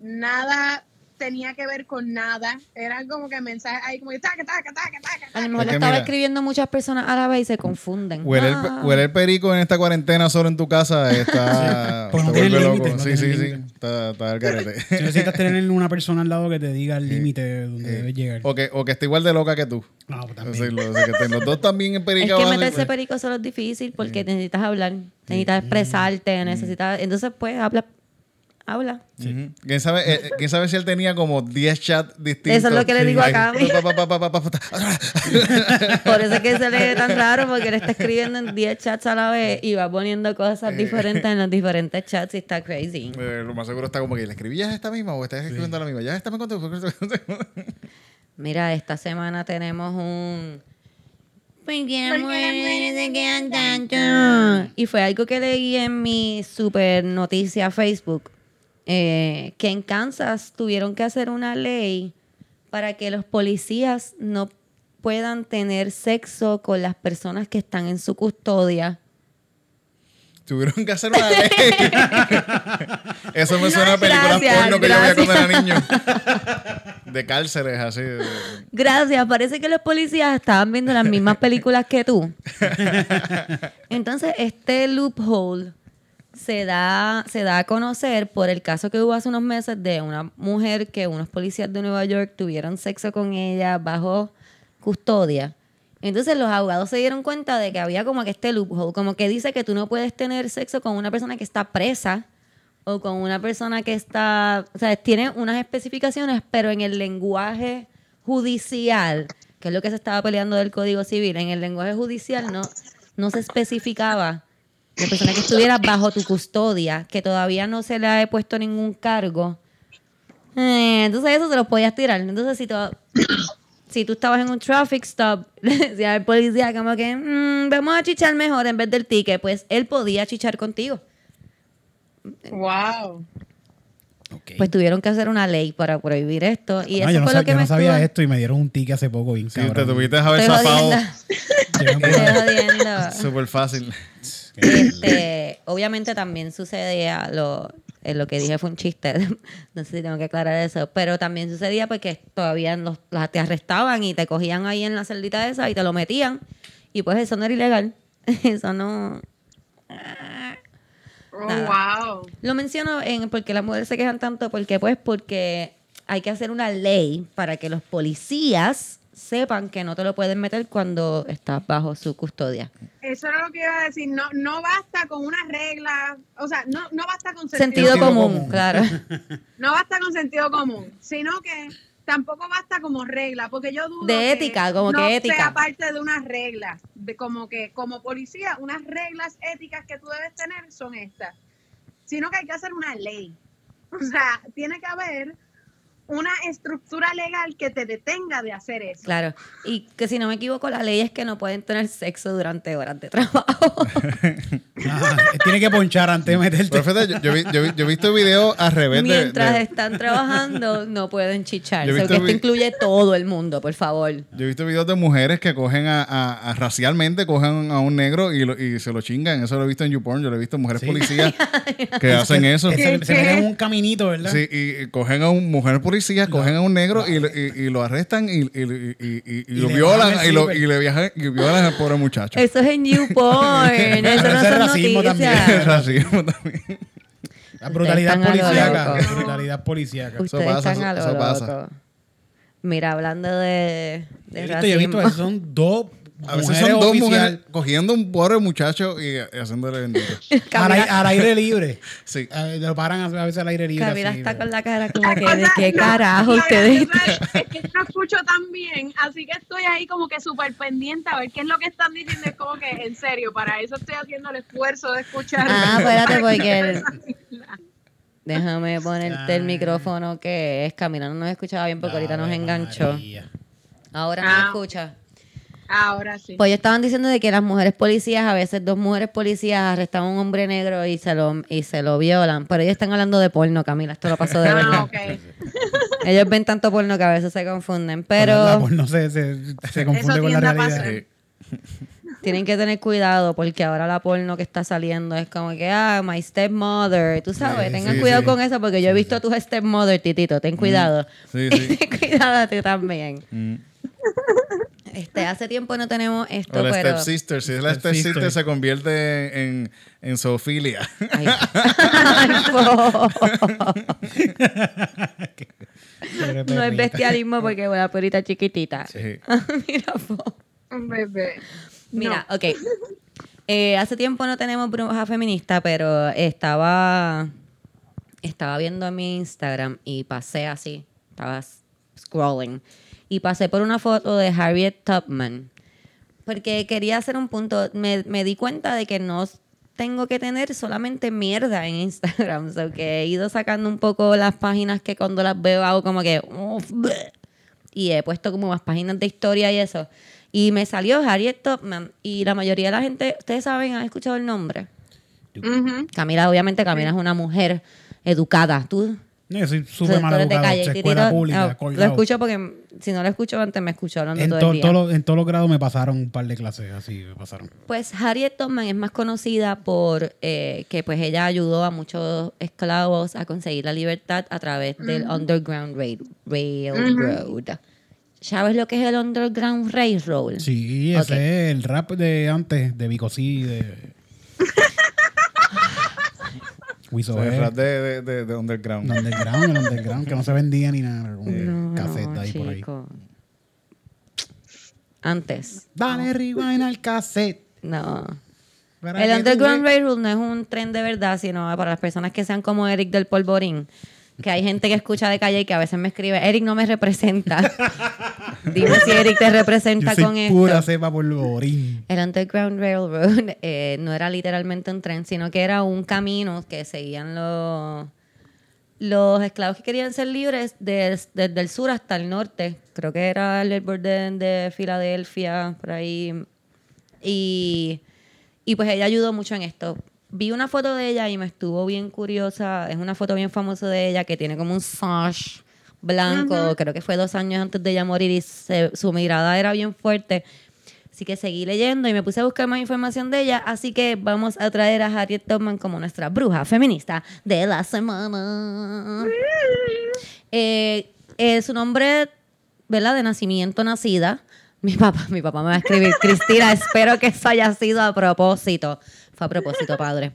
nada tenía que ver con nada. Eran como que mensajes ahí como que taca, taca, taca, taca, A lo mejor Es le que estaba mira- escribiendo muchas personas a la vez y se confunden. Huele el, Ah. huele el perico en esta cuarentena solo en tu casa está... No te vuelve límite, loco. no Sí, sí, sí. Está, está al garete. Si necesitas tener una persona al lado que te diga el límite donde debes llegar. o, que, o que esté igual de loca que tú. No, pues también. Decirlo, o sea, que estén los dos también en Es perica. que meterse perico solo es difícil porque necesitas hablar, necesitas expresarte, necesitas... Entonces, pues, habla. Habla. ¿Quién, sabe, eh, eh, ¿Quién sabe si él tenía como 10 chats distintos? Eso es lo que le digo a Ahí. Cami. Pa, pa, pa, pa, pa, pa, pa. Por eso es que se le ve tan raro porque él está escribiendo en 10 chats a la vez y va poniendo cosas diferentes en los diferentes chats y está crazy. Eh, Lo más seguro está como que ¿le escribías esta misma o estás escribiendo la misma? Ya está me. Mira, esta semana tenemos un... ¿Por qué las mujeres se quedan tanto? Y fue algo que leí en mi super noticia Facebook, eh, que en Kansas tuvieron que hacer una ley para que los policías no puedan tener sexo con las personas que están en su custodia. Tuvieron que hacer una ley. Eso me suena a películas Gracias, porno que yo veía cuando era gracias. niño. de cárceles así. de- Gracias, parece que los policías estaban viendo las mismas películas que tú. Entonces, este loophole se da, se da a conocer por el caso que hubo hace unos meses de una mujer que unos policías de Nueva York tuvieron sexo con ella bajo custodia. Entonces los abogados se dieron cuenta de que había como que este loophole, como que dice que tú no puedes tener sexo con una persona que está presa o con una persona que está, o sea, tiene unas especificaciones, pero en el lenguaje judicial, que es lo que se estaba peleando del Código Civil, en el lenguaje judicial no, no se especificaba la persona que estuviera bajo tu custodia, que todavía no se le ha puesto ningún cargo. Eh, entonces eso se lo podías tirar. Entonces si tú, si tú estabas en un traffic stop, le decía al policía como que "Mm, vamos a chichar mejor en vez del ticket, pues él podía chichar contigo. Wow. Pues tuvieron que hacer una ley para prohibir esto. Y No, eso yo no, fue lo que yo me no sabía estuvo- esto y me dieron un ticket hace poco bien Sí, te tuviste a haber zafado súper fácil. Este, obviamente también sucedía lo, eh, lo que dije fue un chiste, no sé si tengo que aclarar eso, pero también sucedía porque todavía los, te arrestaban y te cogían ahí en la celdita esa y te lo metían y pues eso no era ilegal, eso no... Oh, wow. Lo menciono en porque las mujeres se quejan tanto, porque pues porque hay que hacer una ley para que los policías sepan que no te lo pueden meter cuando estás bajo su custodia. Eso era lo que iba a decir. No, no basta con una regla. O sea, no, no basta con sentido, Sentido, común, común. claro. No basta con sentido común, sino que tampoco basta como regla, porque yo dudo De que ética, como no que ética. sea parte de unas reglas, de como que como policía, unas reglas éticas que tú debes tener son estas, sino que hay que hacer una ley. O sea, tiene que haber una estructura legal que te detenga de hacer eso. Claro. Y que si no me equivoco, la ley es que no pueden tener sexo durante horas de trabajo. Ah, tiene que ponchar antes de meterte. Pero fíjate, yo, yo vi- yo vi- yo he visto videos al revés Mientras de, están trabajando, no pueden chichar. O sea, visto que esto vi- incluye todo el mundo, por favor. Yo he visto videos de mujeres que cogen a, a- a- racialmente, cogen a un negro y, lo- y se lo chingan. Eso lo he visto en YouPorn. Yo lo he visto en mujeres Sí. policías que hacen eso. Se, meten en un caminito, ¿verdad? Sí, y, y cogen a un mujer policía, cogen a un negro y, lo- y- y lo arrestan y, y- y- y- y- y Y lo violan y, lo, y le viajan, y violan al pobre muchacho. Eso es en YouPorn. Eso no es son racismo también. noticias. Racismo también. La brutalidad policíaca. La brutalidad policíaca. Ustedes pasa, están a eso- lo eso pasa. loco. Mira, hablando de, de Yo he visto, yo he visto, racismo. son dos A veces mujeres son dos oficial mujeres cogiendo a un pobre muchacho y, y haciéndole bendito. al, al aire libre. Sí. Eh, lo paran a veces al aire libre. Camila así, está pero- con la cara como que, ¿de qué carajo ustedes? Es, que no escucho tan bien, así que estoy ahí como que súper pendiente a ver qué es lo que están diciendo. Es como que, en serio, para eso estoy haciendo el esfuerzo de escuchar. Ah, espérate, porque. Déjame ponerte el Ay. micrófono que es. Camila no nos escuchaba bien porque ahorita nos enganchó. María. Ahora no Ah. escucha. Ahora sí. Pues ellos estaban diciendo de que las mujeres policías, a veces dos mujeres policías arrestan a un hombre negro y se lo, y se lo violan. Pero ellos están hablando de porno, Camila. Esto lo pasó de Ah, verdad. ok. Ellos ven tanto porno que a veces se confunden. La Pero porno se, se, se confunde con la realidad. tienen que tener cuidado porque ahora la porno que está saliendo es como que, ah, my stepmother. Tú sabes, Sí, tengan sí, cuidado sí. con eso porque yo he visto a tu stepmother, Titito. Ten cuidado. Sí, sí. Ten cuidado tú también. Mm. Este, hace tiempo no tenemos esto, O la pero... stepsister. Si es la Stepsister. stepsister, se convierte en, en zoofilia. Ay. Ay, no es bestialismo porque es una perrita chiquitita. Sí. Mira, po. Un bebé. Mira, ok. Eh, hace tiempo no tenemos bruja feminista, pero estaba estaba viendo en mi Instagram y pasé así, estaba scrolling y pasé por una foto de Harriet Tubman porque quería hacer un punto. Me, me di cuenta de que no tengo que tener solamente mierda en Instagram, so que he ido sacando un poco las páginas que cuando las veo hago como que "Uf, bleh". y he puesto como más páginas de historia y eso. Y me salió Harriet Tubman y la mayoría de la gente, ustedes saben, han escuchado el nombre. Ujú. Camila, obviamente Camila es una mujer educada. ¿Tú Yo soy Tú súper mal educado. calle, escuela titito. pública, No, lo escucho porque si no lo escucho antes me escucho hablando En, todo to- el día. todos los- en todos los grados me pasaron un par de clases así, me pasaron. Pues Harriet Tubman es más conocida por eh, que pues ella ayudó a muchos esclavos a conseguir la libertad a través del Underground Rail- Railroad. ¿Sabes lo que es el Underground Railroad? Sí, ese es el rap de antes, de Bicosí, de... Wiso O sea, el G. rap de, de, de, de Underground. El underground, el underground, que no se vendía ni nada. Un No, cassette no, ahí por ahí. chico. Antes. Dale rewind al cassette. No. El Underground. Railroad no es un tren de verdad, sino para las personas que sean como Eric del Polvorín. Que hay gente que escucha de calle y que a veces me escribe, Eric no me representa. Dime si Eric te representa Yo con soy esto. pura cepa por. El Underground Railroad eh, no era literalmente un tren, sino que era un camino que seguían los, los esclavos que querían ser libres des- desde el sur hasta el norte. Creo que era el borde de Filadelfia, por ahí. Y, y pues ella ayudó mucho en esto. Vi una foto de ella y me estuvo bien curiosa. Es una foto bien famosa de ella que tiene como un sash blanco. Creo que fue dos años antes de ella morir y se- su mirada era bien fuerte. Así que seguí leyendo y me puse a buscar más información de ella. Así que vamos a traer a Harriet Tubman como nuestra bruja feminista de la semana. Eh, eh, su nombre, ¿verdad? De nacimiento, nacida. Mi papá, mi papá me va a escribir, Cristina, espero que eso haya sido a propósito. Fue a propósito, padre.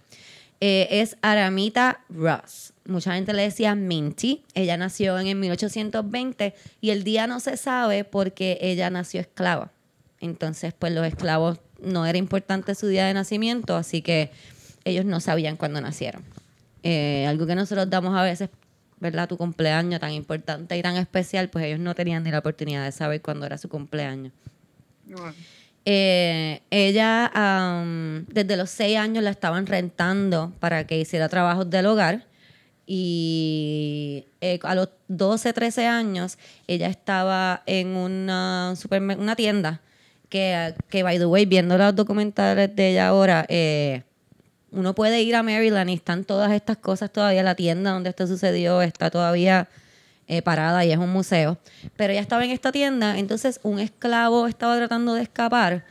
Eh, es Aramita Ross. Mucha gente le decía Minty. Ella nació en el 1820 y el día no se sabe porque ella nació esclava. Entonces, pues los esclavos no era importante su día de nacimiento, así que ellos no sabían cuándo nacieron. Eh, algo que nosotros damos a veces, ¿verdad? Tu cumpleaños tan importante y tan especial, pues ellos no tenían ni la oportunidad de saber cuándo era su cumpleaños. Eh, ella desde los seis años la estaban rentando para que hiciera trabajos del hogar y eh, a los 12, 13 años ella estaba en una, una tienda que, que, by the way, viendo los documentales de ella ahora, eh, uno puede ir a Maryland y están todas estas cosas todavía, la tienda donde esto sucedió está todavía eh, parada y es un museo. Pero ella estaba en esta tienda, entonces un esclavo estaba tratando de escapar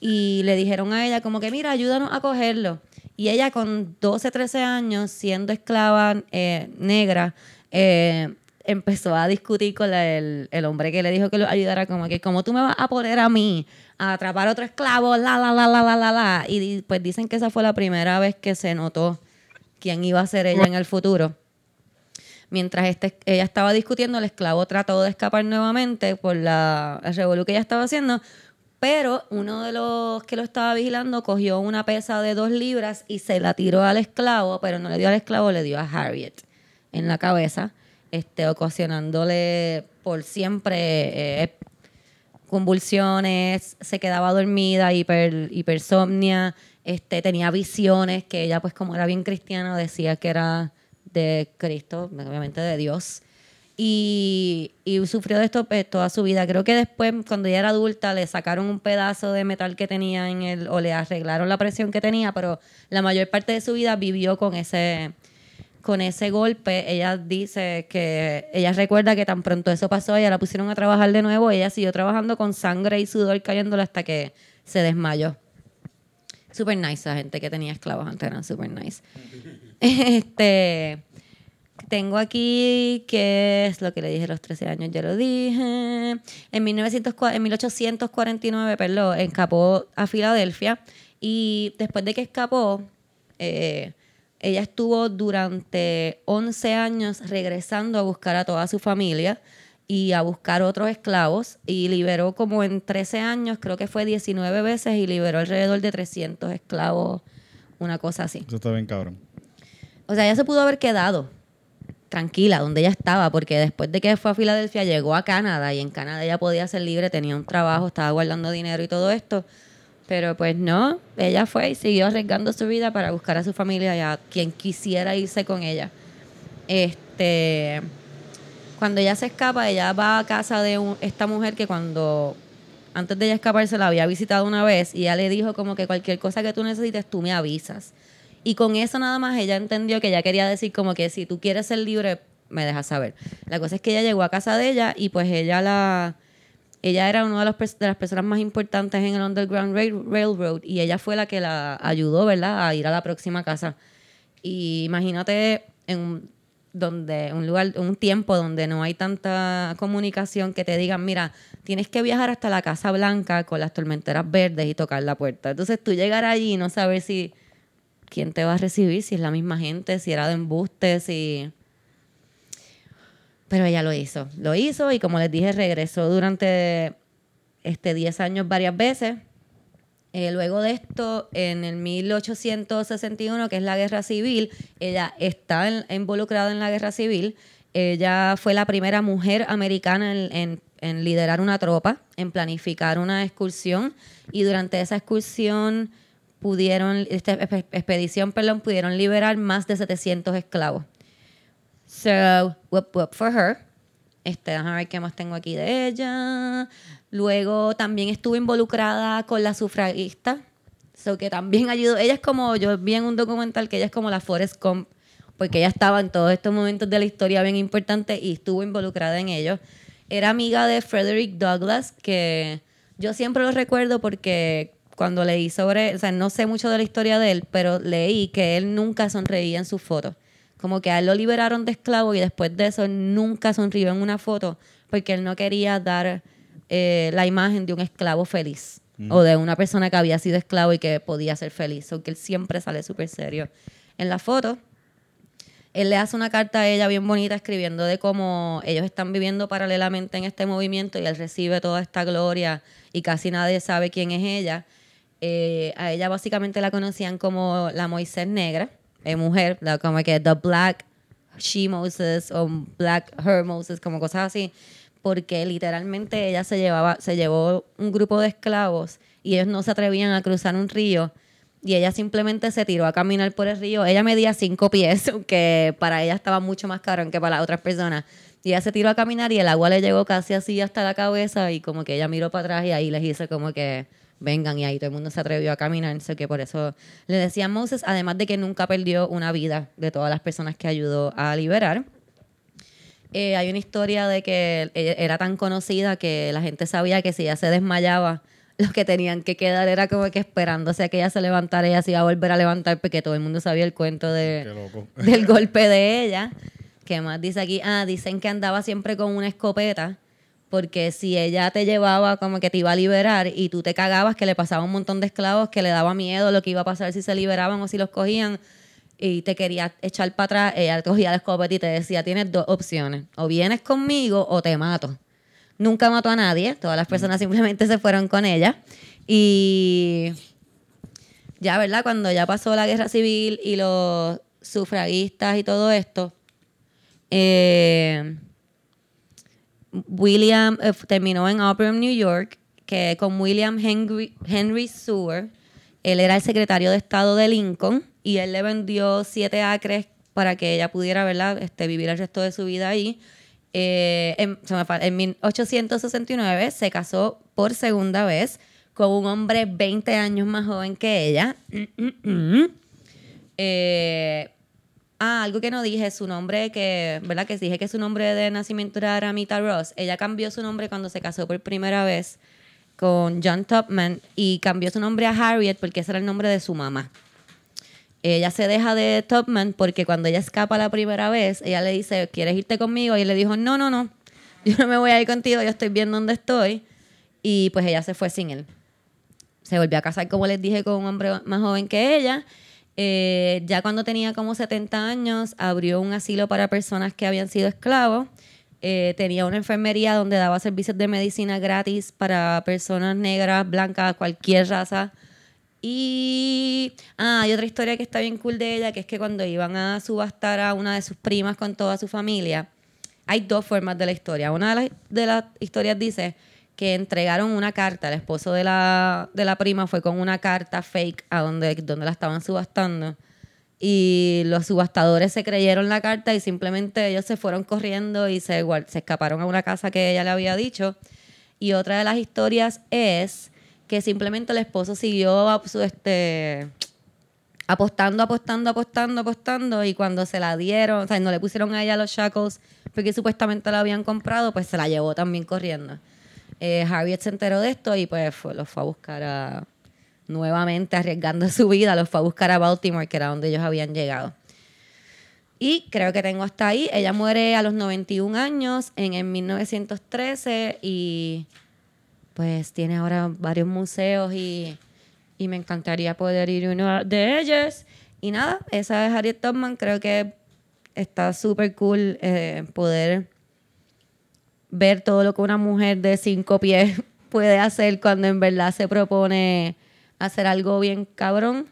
y le dijeron a ella como que, mira, ayúdanos a cogerlo. Y ella con 12, 13 años, siendo esclava eh, negra, eh, empezó a discutir con la- el, el hombre que le dijo que lo ayudara, como que, como tú me vas a poner a mí a atrapar a otro esclavo, la, la, la, la, la, la, la. Y pues dicen que esa fue la primera vez que se notó quién iba a ser ella en el futuro. Mientras este, ella estaba discutiendo, el esclavo trató de escapar nuevamente por la el revolú que ella estaba haciendo, pero uno de los que lo estaba vigilando cogió una pesa de dos libras y se la tiró al esclavo, pero no le dio al esclavo, le dio a Harriet en la cabeza, este, ocasionándole por siempre eh, convulsiones, se quedaba dormida, hiper, hipersomnia, este, tenía visiones que ella, pues como era bien cristiana, decía que era de Cristo, obviamente de Dios. Y, y sufrió de esto pues, toda su vida. Creo que después, cuando ella era adulta, le sacaron un pedazo de metal que tenía en el, o le arreglaron la presión que tenía, pero la mayor parte de su vida vivió con ese, con ese golpe. Ella dice que ella recuerda que tan pronto eso pasó, ella la pusieron a trabajar de nuevo, ella siguió trabajando con sangre y sudor cayéndole hasta que se desmayó. Super nice esa gente que tenía esclavos antes, eran super nice. Este, tengo aquí que es lo que le dije a los 13 años, ya lo dije. En, 1904 en 1849, perdón, escapó a Filadelfia y después de que escapó, eh, ella estuvo durante 11 años regresando a buscar a toda su familia y a buscar otros esclavos y liberó como en 13 años, creo que fue 19 veces y liberó alrededor de 300 esclavos, una cosa así. Eso está bien cabrón. O sea, ella se pudo haber quedado tranquila donde ella estaba, porque después de que fue a Filadelfia llegó a Canadá y en Canadá ella podía ser libre, tenía un trabajo, estaba guardando dinero y todo esto. Pero pues no, ella fue y siguió arriesgando su vida para buscar a su familia y a quien quisiera irse con ella. Este, cuando ella se escapa, ella va a casa de esta mujer que cuando antes de ella escaparse la había visitado una vez y ella le dijo como que cualquier cosa que tú necesites tú me avisas. Y con eso nada más ella entendió que ella quería decir como que si tú quieres ser libre, me dejas saber. La cosa es que ella llegó a casa de ella y pues ella la... Ella era una de, los de las personas más importantes en el Underground Rail- Railroad y ella fue la que la ayudó, ¿verdad?, a ir a la próxima casa. Y imagínate en un, donde, un lugar, un tiempo donde no hay tanta comunicación que te digan, mira, tienes que viajar hasta la Casa Blanca con las tormenteras verdes y tocar la puerta. Entonces tú llegar allí y no saber si quién te va a recibir, si es la misma gente, si era de embuste, si... Pero ella lo hizo, lo hizo y como les dije, regresó durante este 10 años varias veces. Eh, luego de esto, en el 1861, que es la guerra civil, ella está involucrada en la guerra civil. Ella fue la primera mujer americana en, en- en liderar una tropa, en planificar una excursión y durante esa excursión pudieron, esta expe- expedición, perdón, pudieron liberar más de 700 esclavos. So, whoop whoop for her. Este, déjame ver qué más tengo aquí de ella. Luego también estuvo involucrada con la sufragista. So que también ayudó. Ella es como, yo vi en un documental que ella es como la Forrest Gump, porque ella estaba en todos estos momentos de la historia bien importantes y estuvo involucrada en ellos. Era amiga de Frederick Douglass, que yo siempre lo recuerdo porque cuando leí sobre, o sea, no sé mucho de la historia de él, pero leí que él nunca sonreía en sus fotos. Como que a él lo liberaron de esclavo y después de eso nunca sonrió en una foto porque él no quería dar eh, la imagen de un esclavo feliz o de una persona que había sido esclavo y que podía ser feliz. O que él siempre sale súper serio. En la foto, él le hace una carta a ella bien bonita escribiendo de cómo ellos están viviendo paralelamente en este movimiento y él recibe toda esta gloria y casi nadie sabe quién es ella. Eh, a ella básicamente la conocían como la Moisés negra, eh, mujer, como que the black she Moses o black her Moses, como cosas así, porque literalmente ella se llevaba, se llevó un grupo de esclavos y ellos no se atrevían a cruzar un río y ella simplemente se tiró a caminar por el río. Ella medía cinco pies, que para ella estaba mucho más caro que para las otras personas. Y ella se tiró a caminar y el agua le llegó casi así hasta la cabeza y como que ella miró para atrás y ahí les hizo como que vengan y ahí todo el mundo se atrevió a caminar. Que por eso le decían Moses, además de que nunca perdió una vida de todas las personas que ayudó a liberar. Eh, hay una historia de que ella era tan conocida que la gente sabía que si ella se desmayaba, los que tenían que quedar era como que esperándose a que ella se levantara y ella se iba a volver a levantar porque todo el mundo sabía el cuento de, del golpe de ella. ¿Qué más dice aquí? Ah, dicen que andaba siempre con una escopeta porque si ella te llevaba como que te iba a liberar y tú te cagabas que le pasaba un montón de esclavos que le daba miedo lo que iba a pasar si se liberaban o si los cogían y te quería echar para atrás, ella te cogía la escopeta y te decía, tienes dos opciones, o vienes conmigo o te mato. Nunca mató a nadie, todas las personas simplemente se fueron con ella. Y ya, ¿verdad? Cuando ya pasó la guerra civil y los sufragistas y todo esto, eh, William eh, terminó en Auburn, New York, que con William Henry, Henry Seward, él era el secretario de Estado de Lincoln y él le vendió siete acres para que ella pudiera ¿verdad? Este, vivir el resto de su vida ahí. Eh, en, se me fal- en 1869 se casó por segunda vez con un hombre 20 años más joven que ella. Mm, mm, mm. Eh, ah, algo que no dije, su nombre que, ¿verdad? Que dije que su nombre de nacimiento era Ramita Ross. Ella cambió su nombre cuando se casó por primera vez con John Topman y cambió su nombre a Harriet porque ese era el nombre de su mamá. Ella se deja de Topman porque cuando ella escapa la primera vez, ella le dice, ¿quieres irte conmigo? Y él le dijo, no, no, no, yo no me voy a ir contigo, yo estoy bien donde estoy. Y pues ella se fue sin él. Se volvió a casar, como les dije, con un hombre más joven que ella. Eh, ya cuando tenía como 70 años, abrió un asilo para personas que habían sido esclavos. Eh, tenía una enfermería donde daba servicios de medicina gratis para personas negras, blancas, cualquier raza. Y ah, hay otra historia que está bien cool de ella, que es que cuando iban a subastar a una de sus primas con toda su familia, hay dos formas de la historia. Una de las, de las historias dice que entregaron una carta, el esposo de la, de la prima fue con una carta fake a donde, donde la estaban subastando. Y los subastadores se creyeron la carta y simplemente ellos se fueron corriendo y se, se escaparon a una casa que ella le había dicho. Y otra de las historias es que simplemente el esposo siguió a su, este, apostando, apostando, apostando, apostando. Y cuando se la dieron, o sea, no le pusieron a ella los shackles porque supuestamente la habían comprado, pues se la llevó también corriendo. Eh, Harriet se enteró de esto y pues fue, los fue a buscar a, nuevamente arriesgando su vida, los fue a buscar a Baltimore, que era donde ellos habían llegado. Y creo que tengo hasta ahí. Ella muere a los 91 años en, en 1913 y pues tiene ahora varios museos y, y me encantaría poder ir a uno de ellos. Y nada, esa es Harriet Tubman. Creo que está súper cool eh, poder ver todo lo que una mujer de cinco pies puede hacer cuando en verdad se propone hacer algo bien cabrón.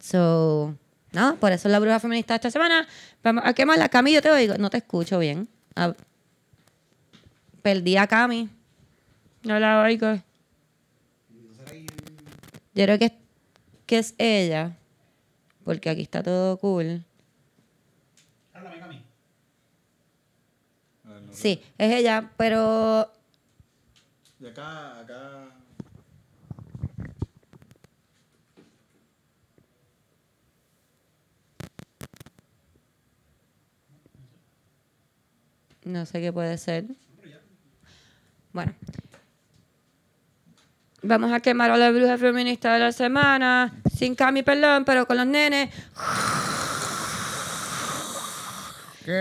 So, no, por eso es la bruja feminista esta semana. Vamos a quemarla. Cami, yo te oigo. No te escucho bien. Ah, perdí a Cami. No la oigo. Yo creo que, que es ella. Porque aquí está todo cool. Sí, es ella, pero Y acá, acá. No sé qué puede ser. Bueno. Vamos a quemar a la bruja feminista de la semana. Sin Cami, perdón, pero con los nenes.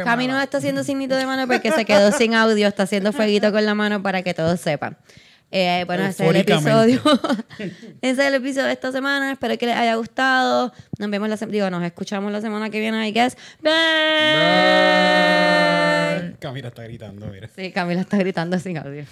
Cami no está haciendo signito de mano porque se quedó sin audio. Está haciendo fueguito con la mano para que todos sepan. Eh, bueno, ese es el episodio. ese es el episodio de esta semana. Espero que les haya gustado. Nos vemos la semana. Digo, nos escuchamos la semana que viene, I guess. Bye. Camila está gritando, mira. Sí, Camila está gritando sin audio.